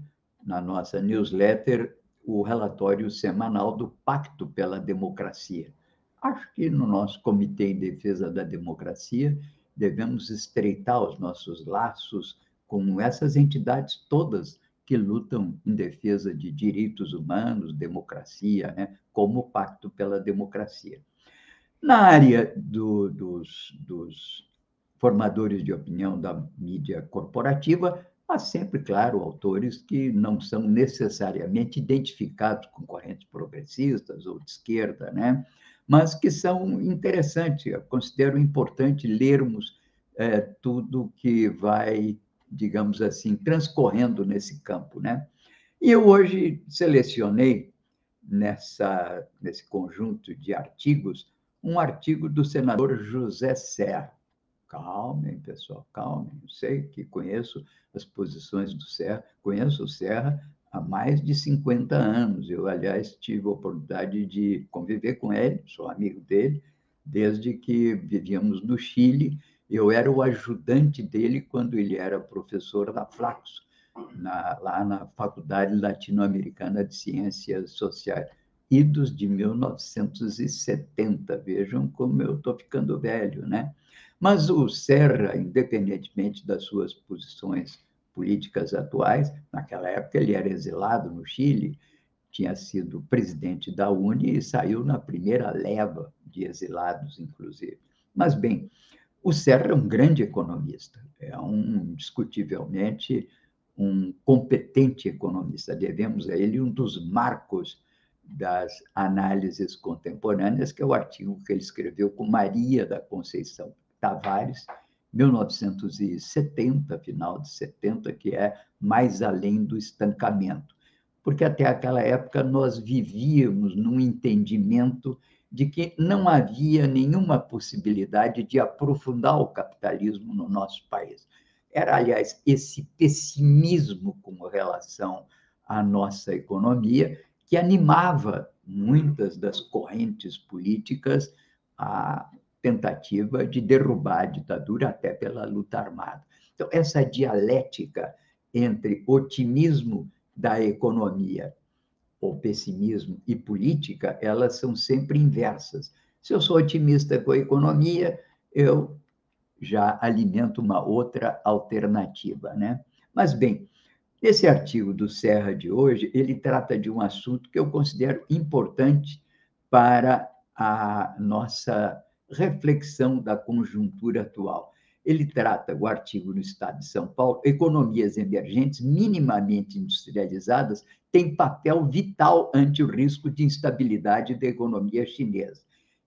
na nossa newsletter o relatório semanal do Pacto pela Democracia. Acho que no nosso Comitê em Defesa da Democracia devemos estreitar os nossos laços com essas entidades todas que lutam em defesa de direitos humanos, democracia, né? como o Pacto pela Democracia. Na área do, dos, dos formadores de opinião da mídia corporativa, há sempre, claro, autores que não são necessariamente identificados com correntes progressistas ou de esquerda, né? mas que são interessantes. Eu considero importante lermos é, tudo que vai, digamos assim, transcorrendo nesse campo, né? E eu hoje selecionei nessa nesse conjunto de artigos um artigo do senador José Serra. Calmem, pessoal, calmem. Eu sei que conheço as posições do Serra, conheço o Serra há mais de 50 anos. Eu, aliás, tive a oportunidade de conviver com ele, sou amigo dele, desde que vivíamos no Chile. Eu era o ajudante dele quando ele era professor da Flaxo, na, lá na Faculdade Latino-Americana de Ciências Sociais. Idos de 1970. Vejam como eu estou ficando velho, né? Mas o Serra, independentemente das suas posições políticas atuais, naquela época ele era exilado no Chile, tinha sido presidente da Uni e saiu na primeira leva de exilados, inclusive. Mas, bem, o Serra é um grande economista, é um, discutivelmente, um competente economista. Devemos a ele um dos marcos das análises contemporâneas, que é o artigo que ele escreveu com Maria da Conceição Tavares, 1970, final de 70, que é Mais Além do Estancamento. Porque até aquela época nós vivíamos num entendimento de que não havia nenhuma possibilidade de aprofundar o capitalismo no nosso país. Era, aliás, esse pessimismo com relação à nossa economia que animava muitas das correntes políticas a tentativa de derrubar a ditadura até pela luta armada. Então, essa dialética entre otimismo da economia ou pessimismo e política, elas são sempre inversas. Se eu sou otimista com a economia, eu já alimento uma outra alternativa, né? Mas bem, esse artigo do Serra de hoje, ele trata de um assunto que eu considero importante para a nossa reflexão da conjuntura atual. Ele trata, o artigo no Estado de São Paulo, economias emergentes minimamente industrializadas têm papel vital ante o risco de instabilidade da economia chinesa.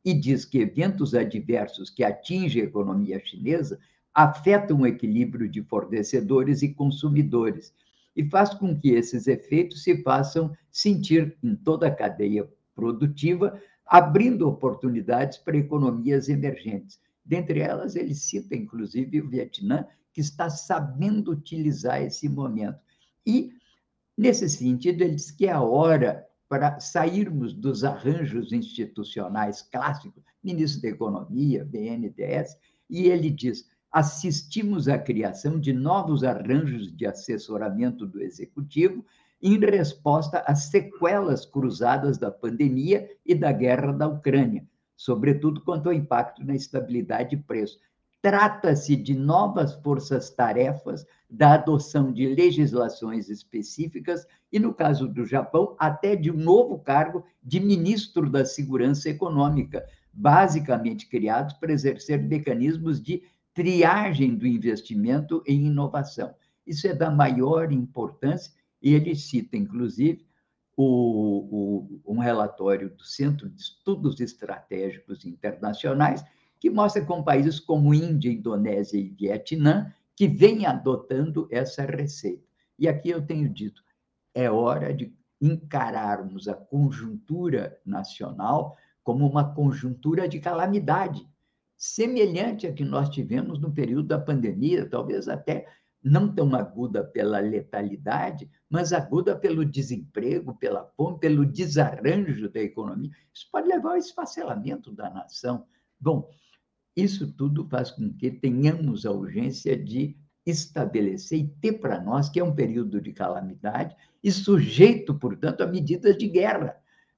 E diz que eventos adversos que atingem a economia chinesa afetam o equilíbrio de fornecedores e consumidores e faz com que esses efeitos se façam sentir em toda a cadeia produtiva, abrindo oportunidades para economias emergentes. Dentre elas, ele cita, inclusive, o Vietnã, que está sabendo utilizar esse momento. E, nesse sentido, ele diz que é a hora para sairmos dos arranjos institucionais clássicos, ministro da Economia, BNDES, e ele diz: assistimos à criação de novos arranjos de assessoramento do executivo em resposta às sequelas cruzadas da pandemia e da guerra da Ucrânia, sobretudo quanto ao impacto na estabilidade de preço. Trata-se de novas forças-tarefas da adoção de legislações específicas e, no caso do Japão, até de um novo cargo de ministro da Segurança Econômica, basicamente criados para exercer mecanismos de triagem do investimento em inovação. Isso é da maior importância e ele cita, inclusive, o, o, um relatório do Centro de Estudos Estratégicos Internacionais, que mostra como países como Índia, Indonésia e Vietnã que vêm adotando essa receita. E aqui eu tenho dito, é hora de encararmos a conjuntura nacional como uma conjuntura de calamidade, semelhante à que nós tivemos no período da pandemia, talvez até não tão aguda pela letalidade, mas aguda pelo desemprego, pela fome, pelo desarranjo da economia. Isso pode levar ao esfacelamento da nação. Bom, isso tudo faz com que tenhamos a urgência de estabelecer e ter para nós que é um período de calamidade e sujeito, portanto, a medidas de guerra.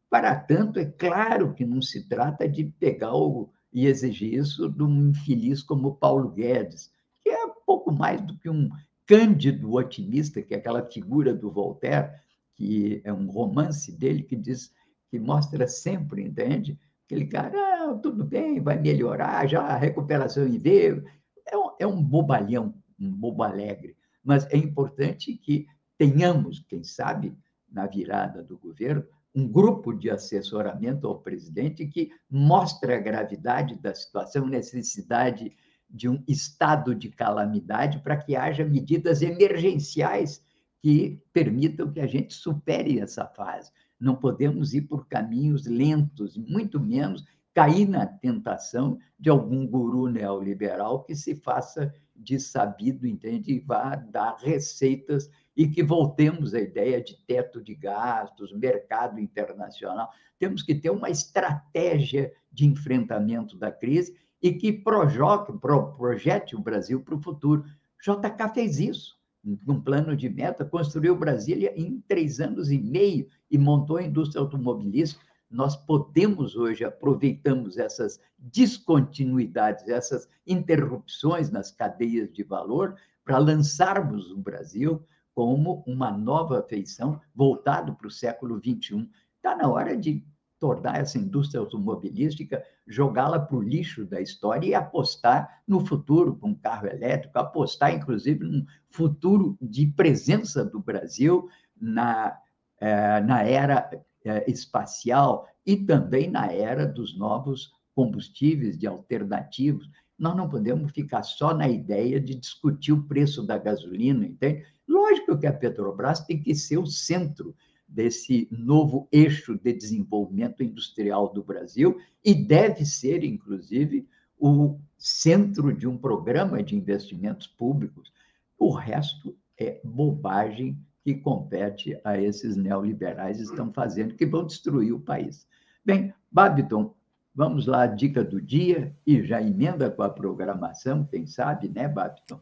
Para tanto, é claro que não se trata de pegar o, e exigir isso de um infeliz como Paulo Guedes, que é pouco mais do que um cândido otimista, que é aquela figura do Voltaire, que é um romance dele que diz que mostra sempre, entende? Aquele cara, ah, tudo bem, vai melhorar, já a recuperação em veio. É um, é um bobalhão, um bobo alegre. Mas é importante que tenhamos, quem sabe, na virada do governo, um grupo de assessoramento ao presidente que mostre a gravidade da situação, necessidade de um estado de calamidade para que haja medidas emergenciais que permitam que a gente supere essa fase. Não podemos ir por caminhos lentos, muito menos cair na tentação de algum guru neoliberal que se faça de sabido, entende, e vá dar receitas e que voltemos à ideia de teto de gastos, mercado internacional. Temos que ter uma estratégia de enfrentamento da crise e que projoque, pro, projete o Brasil para o futuro. JK fez isso, num plano de meta, construiu Brasília em três anos e meio e montou a indústria automobilística. nós podemos hoje aproveitamos essas descontinuidades, essas interrupções nas cadeias de valor para lançarmos o Brasil como uma nova feição voltado para o século XXI. Está na hora de tornar essa indústria automobilística, jogá-la para o lixo da história e apostar no futuro com carro elétrico, apostar, inclusive, num futuro de presença do Brasil na, eh, na era eh, espacial e também na era dos novos combustíveis, de alternativos. Nós não podemos ficar só na ideia de discutir o preço da gasolina, entende? Lógico que a Petrobras tem que ser o centro desse novo eixo de desenvolvimento industrial do Brasil e deve ser, inclusive, o centro de um programa de investimentos públicos. O resto é bobagem que compete a esses neoliberais estão fazendo, que vão destruir o país. Bem, Babiton, vamos lá, dica do dia, e já emenda com a programação, quem sabe, né, Babiton?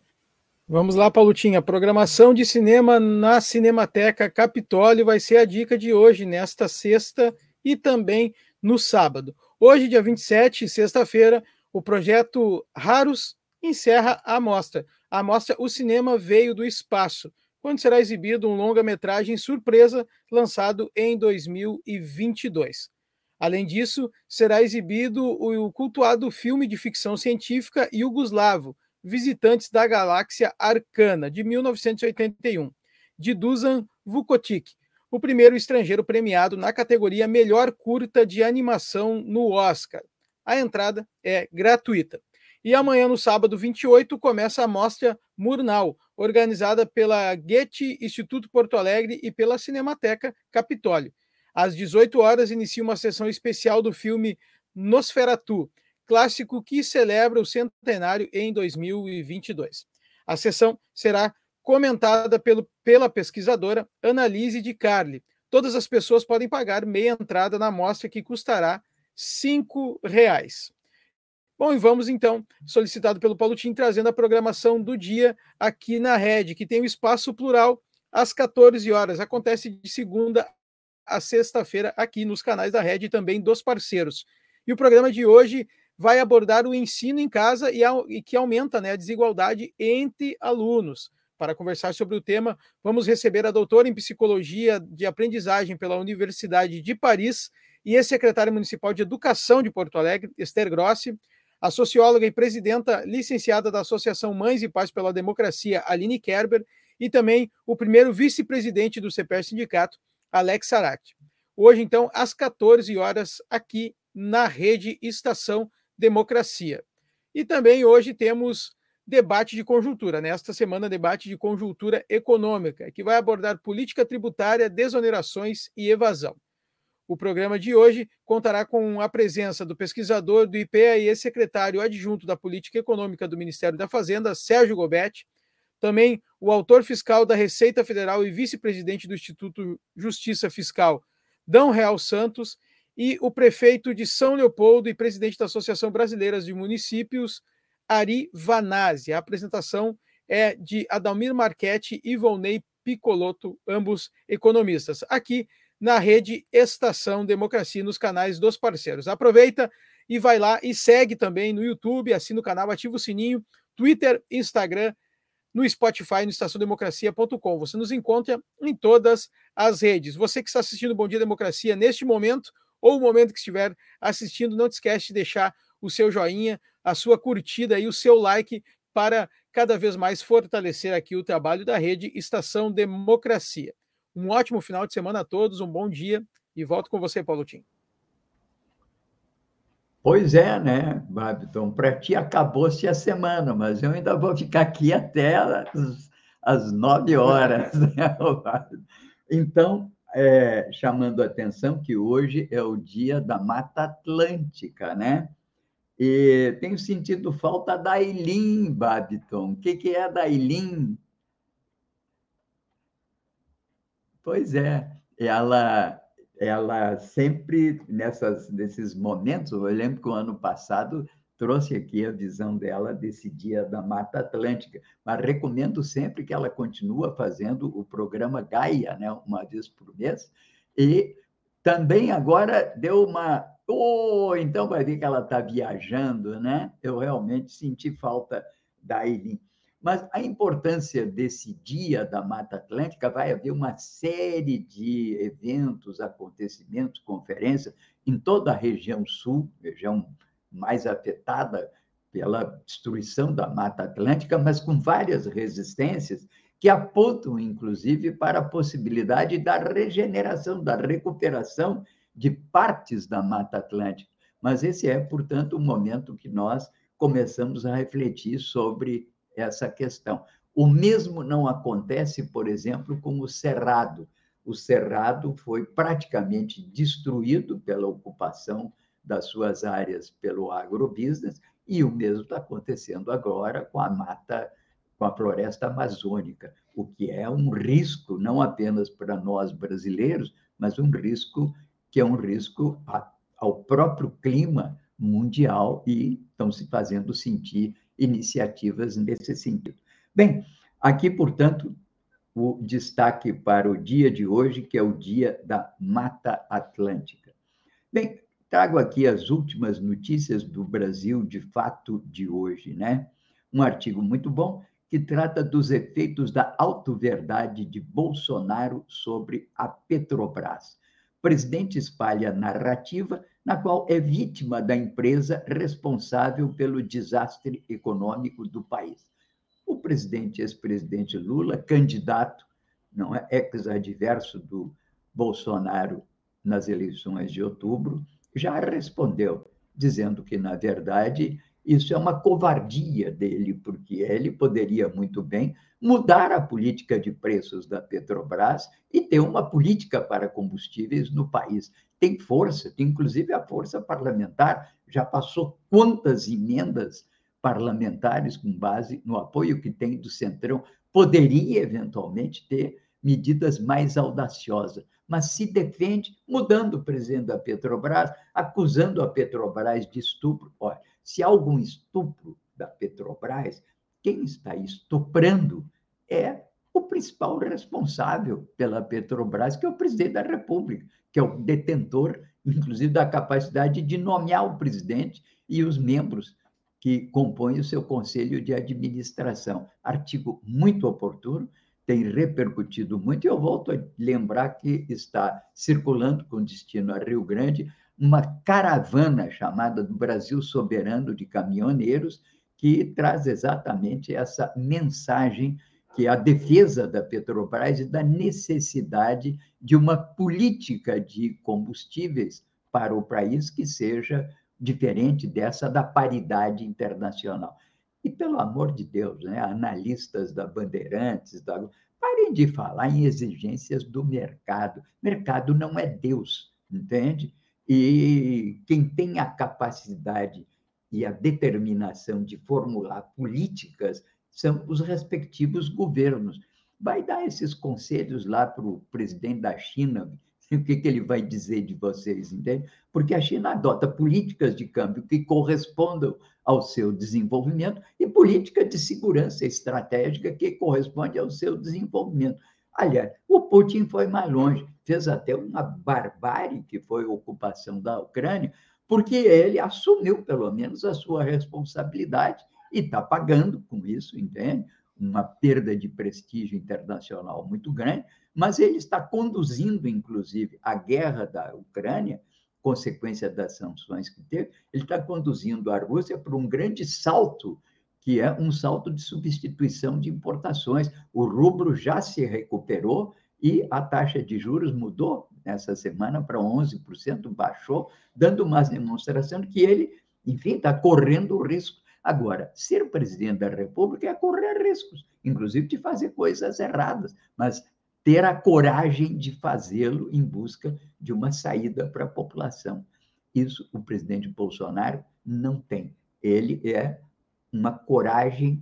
Vamos lá, Paulotinha. Programação de cinema na Cinemateca Capitólio vai ser a dica de hoje, nesta sexta e também no sábado. Hoje, dia 27, sexta-feira, o projeto Raros encerra a mostra. A mostra O Cinema Veio do Espaço, quando será exibido um longa-metragem surpresa lançado em 2022. Além disso, será exibido o cultuado filme de ficção científica Yugoslavo, Visitantes da Galáxia Arcana, de 1981, de Dusan Vukotic, o primeiro estrangeiro premiado na categoria Melhor Curta de Animação no Oscar. A entrada é gratuita. E amanhã, no sábado 28, começa a mostra Murnau, organizada pela Goethe Instituto Porto Alegre e pela Cinemateca Capitólio. Às 18 horas, inicia uma sessão especial do filme Nosferatu, clássico que celebra o centenário em 2022. A sessão será comentada pelo, pela pesquisadora Annalise de Carli. Todas as pessoas podem pagar meia entrada na mostra, que custará R$ reais. Bom, e vamos então, solicitado pelo Paulo Tim, trazendo a programação do dia aqui na Rede, que tem o um espaço plural às 14 horas. Acontece de segunda a sexta-feira aqui nos canais da Rede e também dos parceiros. E o programa de hoje vai abordar o ensino em casa e, e que aumenta né, a desigualdade entre alunos. Para conversar sobre o tema, vamos receber a doutora em psicologia de aprendizagem pela Universidade de Paris e ex-secretária municipal de Educação de Porto Alegre, Esther Grossi, a socióloga e presidenta licenciada da Associação Mães e Pais pela Democracia, Aline Kerber, e também o primeiro vice-presidente do CPR Sindicato, Alex Sarati. Hoje, então, às 14 horas, aqui na rede Estação democracia. E também hoje temos debate de conjuntura, nesta semana, debate de conjuntura econômica, que vai abordar política tributária, desonerações e evasão. O programa de hoje contará com a presença do pesquisador do IPEA e secretário adjunto da Política Econômica do Ministério da Fazenda, Sérgio Gobetti, também o autor fiscal da Receita Federal e vice-presidente do Instituto Justiça Fiscal, Dão Real Santos, e o prefeito de São Leopoldo e presidente da Associação Brasileira de Municípios, Ari Vanazzi. A apresentação é de Adalmir Marchetti e Volney Picoloto, ambos economistas, aqui na rede Estação Democracia, nos canais dos parceiros. Aproveita e vai lá e segue também no YouTube, assina o canal, ativa o sininho, Twitter, Instagram, no Spotify, no estaçãodemocracia.com. Você nos encontra em todas as redes. Você que está assistindo Bom Dia Democracia neste momento, ou o momento que estiver assistindo, não te esquece de deixar o seu joinha, a sua curtida e o seu like para cada vez mais fortalecer aqui o trabalho da rede Estação Democracia. Um ótimo final de semana a todos, um bom dia e volto com você, Paulo Tim. Pois é, né, Babiton? Para ti acabou-se a semana, mas eu ainda vou ficar aqui até as, as nove horas. [laughs] Né, então, é, chamando a atenção que hoje é o dia da Mata Atlântica, né? E tenho sentido falta da Eileen, Babiton. O que, que é da Eileen? Pois é, ela, ela sempre, nessas, nesses momentos, eu lembro que o ano passado trouxe aqui a visão dela desse dia da Mata Atlântica, mas recomendo sempre que ela continue fazendo o programa Gaia, né, uma vez por mês, e também agora deu uma. Oh, então vai ver que ela está viajando, né? Eu realmente senti falta da Aileen. Mas a importância desse dia da Mata Atlântica vai haver uma série de eventos, acontecimentos, conferências em toda a região sul, região mais afetada pela destruição da Mata Atlântica, mas com várias resistências que apontam, inclusive, para a possibilidade da regeneração, da recuperação de partes da Mata Atlântica. Mas esse é, portanto, o momento que nós começamos a refletir sobre essa questão. O mesmo não acontece, por exemplo, com o Cerrado. O Cerrado foi praticamente destruído pela ocupação das suas áreas pelo agrobusiness, e o mesmo está acontecendo agora com a mata, com a floresta amazônica, o que é um risco não apenas para nós brasileiros, mas um risco que é um risco ao próprio clima mundial e estão se fazendo sentir iniciativas nesse sentido. Bem, aqui, portanto, o destaque para o dia de hoje, que é o Dia da Mata Atlântica. Bem, trago aqui as últimas notícias do Brasil de fato de hoje, né? Um artigo muito bom que trata dos efeitos da autoverdade de Bolsonaro sobre a Petrobras. O presidente espalha narrativa na qual é vítima da empresa responsável pelo desastre econômico do país. O presidente ex-presidente Lula, candidato, não é ex-adverso do Bolsonaro nas eleições de outubro, já respondeu, dizendo que, na verdade, isso é uma covardia dele, porque ele poderia muito bem mudar a política de preços da Petrobras e ter uma política para combustíveis no país. Tem força, tem inclusive a força parlamentar, já passou quantas emendas parlamentares com base no apoio que tem do Centrão, poderia eventualmente ter medidas mais audaciosas, mas se defende mudando o presidente da Petrobras, acusando a Petrobras de estupro. Olha, se há algum estupro da Petrobras, quem está estuprando é o principal responsável pela Petrobras, que é o presidente da República, que é o detentor, inclusive, da capacidade de nomear o presidente e os membros que compõem o seu conselho de administração. Artigo muito oportuno, tem repercutido muito, e eu volto a lembrar que está circulando com destino a Rio Grande uma caravana chamada do Brasil Soberano de Caminhoneiros, que traz exatamente essa mensagem que é a defesa da Petrobras e da necessidade de uma política de combustíveis para o país que seja diferente dessa da paridade internacional. E, pelo amor de Deus, né, analistas da Bandeirantes, da... parem de falar em exigências do mercado. Mercado não é Deus, entende? E quem tem a capacidade e a determinação de formular políticas são os respectivos governos. Vai dar esses conselhos lá para o presidente da China, o que, que ele vai dizer de vocês, entende? Porque a China adota políticas de câmbio que correspondam ao seu desenvolvimento e política de segurança estratégica que corresponde ao seu desenvolvimento. Aliás, o Putin foi mais longe, fez até uma barbárie, que foi a ocupação da Ucrânia, porque ele assumiu, pelo menos, a sua responsabilidade e está pagando com isso, entende? Uma perda de prestígio internacional muito grande, mas ele está conduzindo, inclusive, a guerra da Ucrânia, consequência das sanções que teve, ele está conduzindo a Rússia para um grande salto que é um salto de substituição de importações. O rubro já se recuperou e a taxa de juros mudou nessa semana para 11%, baixou, dando uma demonstração de que ele, enfim, está correndo o risco. Agora, ser presidente da República é correr riscos, inclusive de fazer coisas erradas, mas ter a coragem de fazê-lo em busca de uma saída para a população. Isso o presidente Bolsonaro não tem. Ele é uma coragem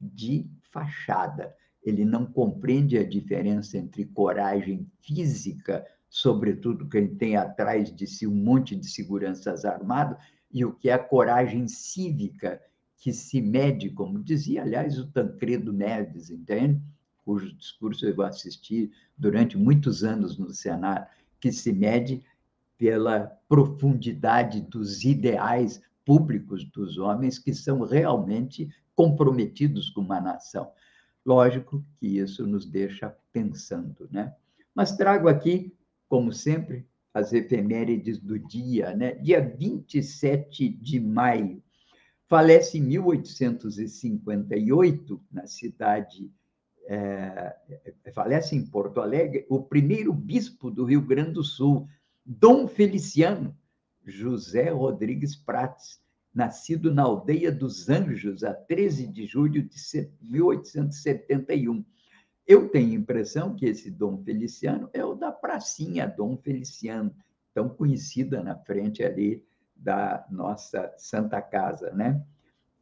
de fachada. Ele não compreende a diferença entre coragem física, sobretudo quem tem atrás de si um monte de seguranças armados, e o que é a coragem cívica, que se mede, como dizia, aliás, o Tancredo Neves, entende? Cujo discurso eu assisti durante muitos anos no Senado. que se mede pela profundidade dos ideais públicos dos homens que são realmente comprometidos com uma nação. Lógico que isso nos deixa pensando, né? Mas trago aqui, como sempre, as efemérides do dia, né? Dia 27 de maio, falece em 1858, na cidade, é, falece em Porto Alegre, o primeiro bispo do Rio Grande do Sul, Dom Feliciano José Rodrigues Prates, nascido na aldeia dos Anjos, a 13 de julho de 1871. Eu tenho a impressão que esse Dom Feliciano é o da pracinha Dom Feliciano, tão conhecida na frente ali da nossa Santa Casa, né?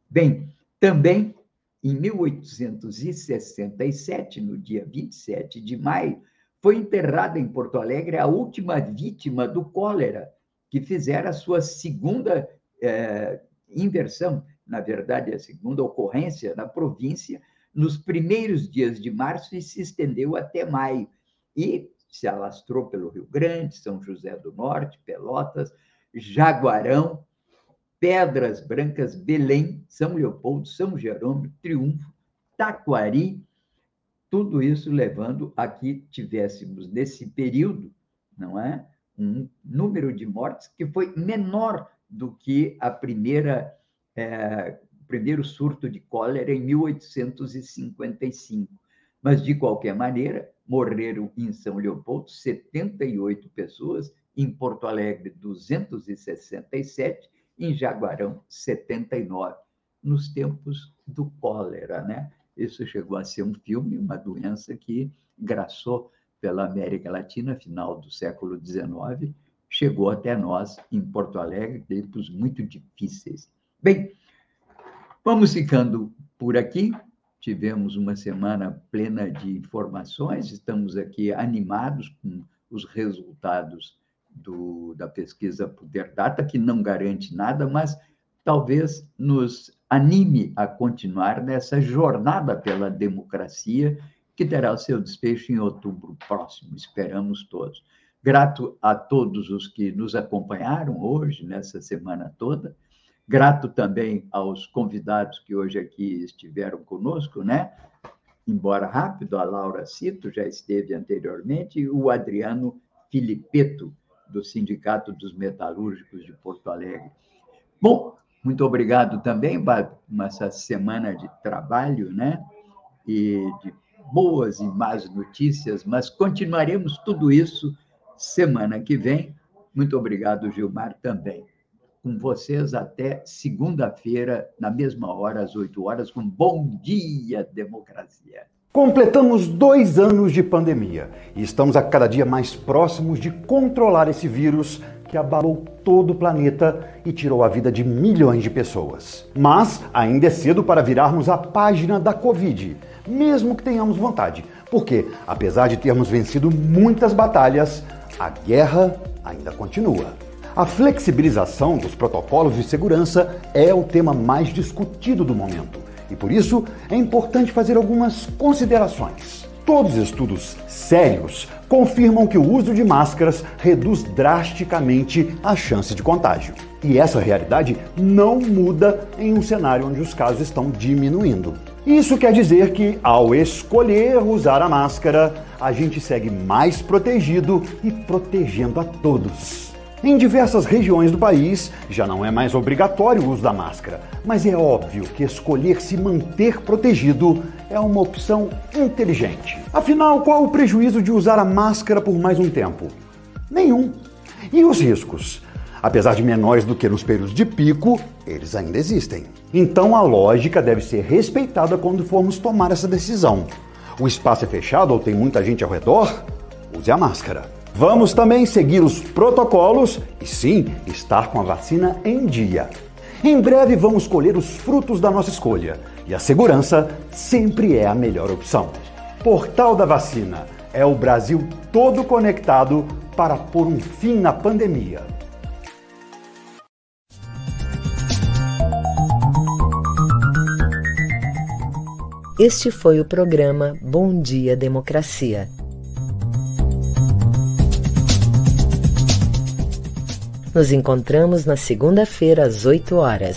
Bem, também em 1867, no dia 27 de maio, foi enterrada em Porto Alegre a última vítima do cólera, que fizera a sua segunda é, inversão, na verdade, a segunda ocorrência na província, nos primeiros dias de março e se estendeu até maio. E se alastrou pelo Rio Grande, São José do Norte, Pelotas, Jaguarão, Pedras Brancas, Belém, São Leopoldo, São Jerônimo, Triunfo, Taquari, tudo isso levando a que tivéssemos, nesse período, não é? Um número de mortes que foi menor do que a primeira é, primeiro surto de cólera em 1855. Mas, de qualquer maneira, morreram em São Leopoldo 78 pessoas, em Porto Alegre 267, em Jaguarão 79, nos tempos do cólera, né? Isso chegou a ser um filme, uma doença que graçou pela América Latina, final do século XIX, chegou até nós em Porto Alegre, tempos muito difíceis. Bem, vamos ficando por aqui. Tivemos uma semana plena de informações, estamos aqui animados com os resultados do, da pesquisa Poder Data, que não garante nada, mas talvez nos anime a continuar nessa jornada pela democracia, que terá o seu desfecho em outubro próximo, esperamos todos. Grato a todos os que nos acompanharam hoje, nessa semana toda. Grato também aos convidados que hoje aqui estiveram conosco, né? Embora rápido, a Laura Cito já esteve anteriormente, e o Adriano Filipeto, do Sindicato dos Metalúrgicos de Porto Alegre. Bom, muito obrigado também, por essa semana de trabalho, né? E de boas e más notícias, mas continuaremos tudo isso semana que vem. Muito obrigado, Gilmar, também. Com vocês até segunda-feira, na mesma hora, às 8 horas, com Bom Dia Democracia. Completamos dois anos de pandemia e estamos a cada dia mais próximos de controlar esse vírus que abalou todo o planeta e tirou a vida de milhões de pessoas. Mas ainda é cedo para virarmos a página da Covid, mesmo que tenhamos vontade, porque, apesar de termos vencido muitas batalhas, a guerra ainda continua. A flexibilização dos protocolos de segurança é o tema mais discutido do momento e por isso é importante fazer algumas considerações. Todos os estudos sérios confirmam que o uso de máscaras reduz drasticamente a chance de contágio. E essa realidade não muda em um cenário onde os casos estão diminuindo. Isso quer dizer que, ao escolher usar a máscara, a gente segue mais protegido e protegendo a todos. Em diversas regiões do país, já não é mais obrigatório o uso da máscara, mas é óbvio que escolher se manter protegido é uma opção inteligente. Afinal, qual o prejuízo de usar a máscara por mais um tempo? Nenhum. E os riscos? Apesar de menores do que nos períodos de pico, eles ainda existem. Então a lógica deve ser respeitada quando formos tomar essa decisão. O espaço é fechado ou tem muita gente ao redor? Use a máscara. Vamos também seguir os protocolos e sim, estar com a vacina em dia. Em breve vamos colher os frutos da nossa escolha e a segurança sempre é a melhor opção. Portal da Vacina é o Brasil todo conectado para pôr um fim na pandemia. Este foi o programa Bom Dia Democracia Nos encontramos na segunda-feira às 8 horas.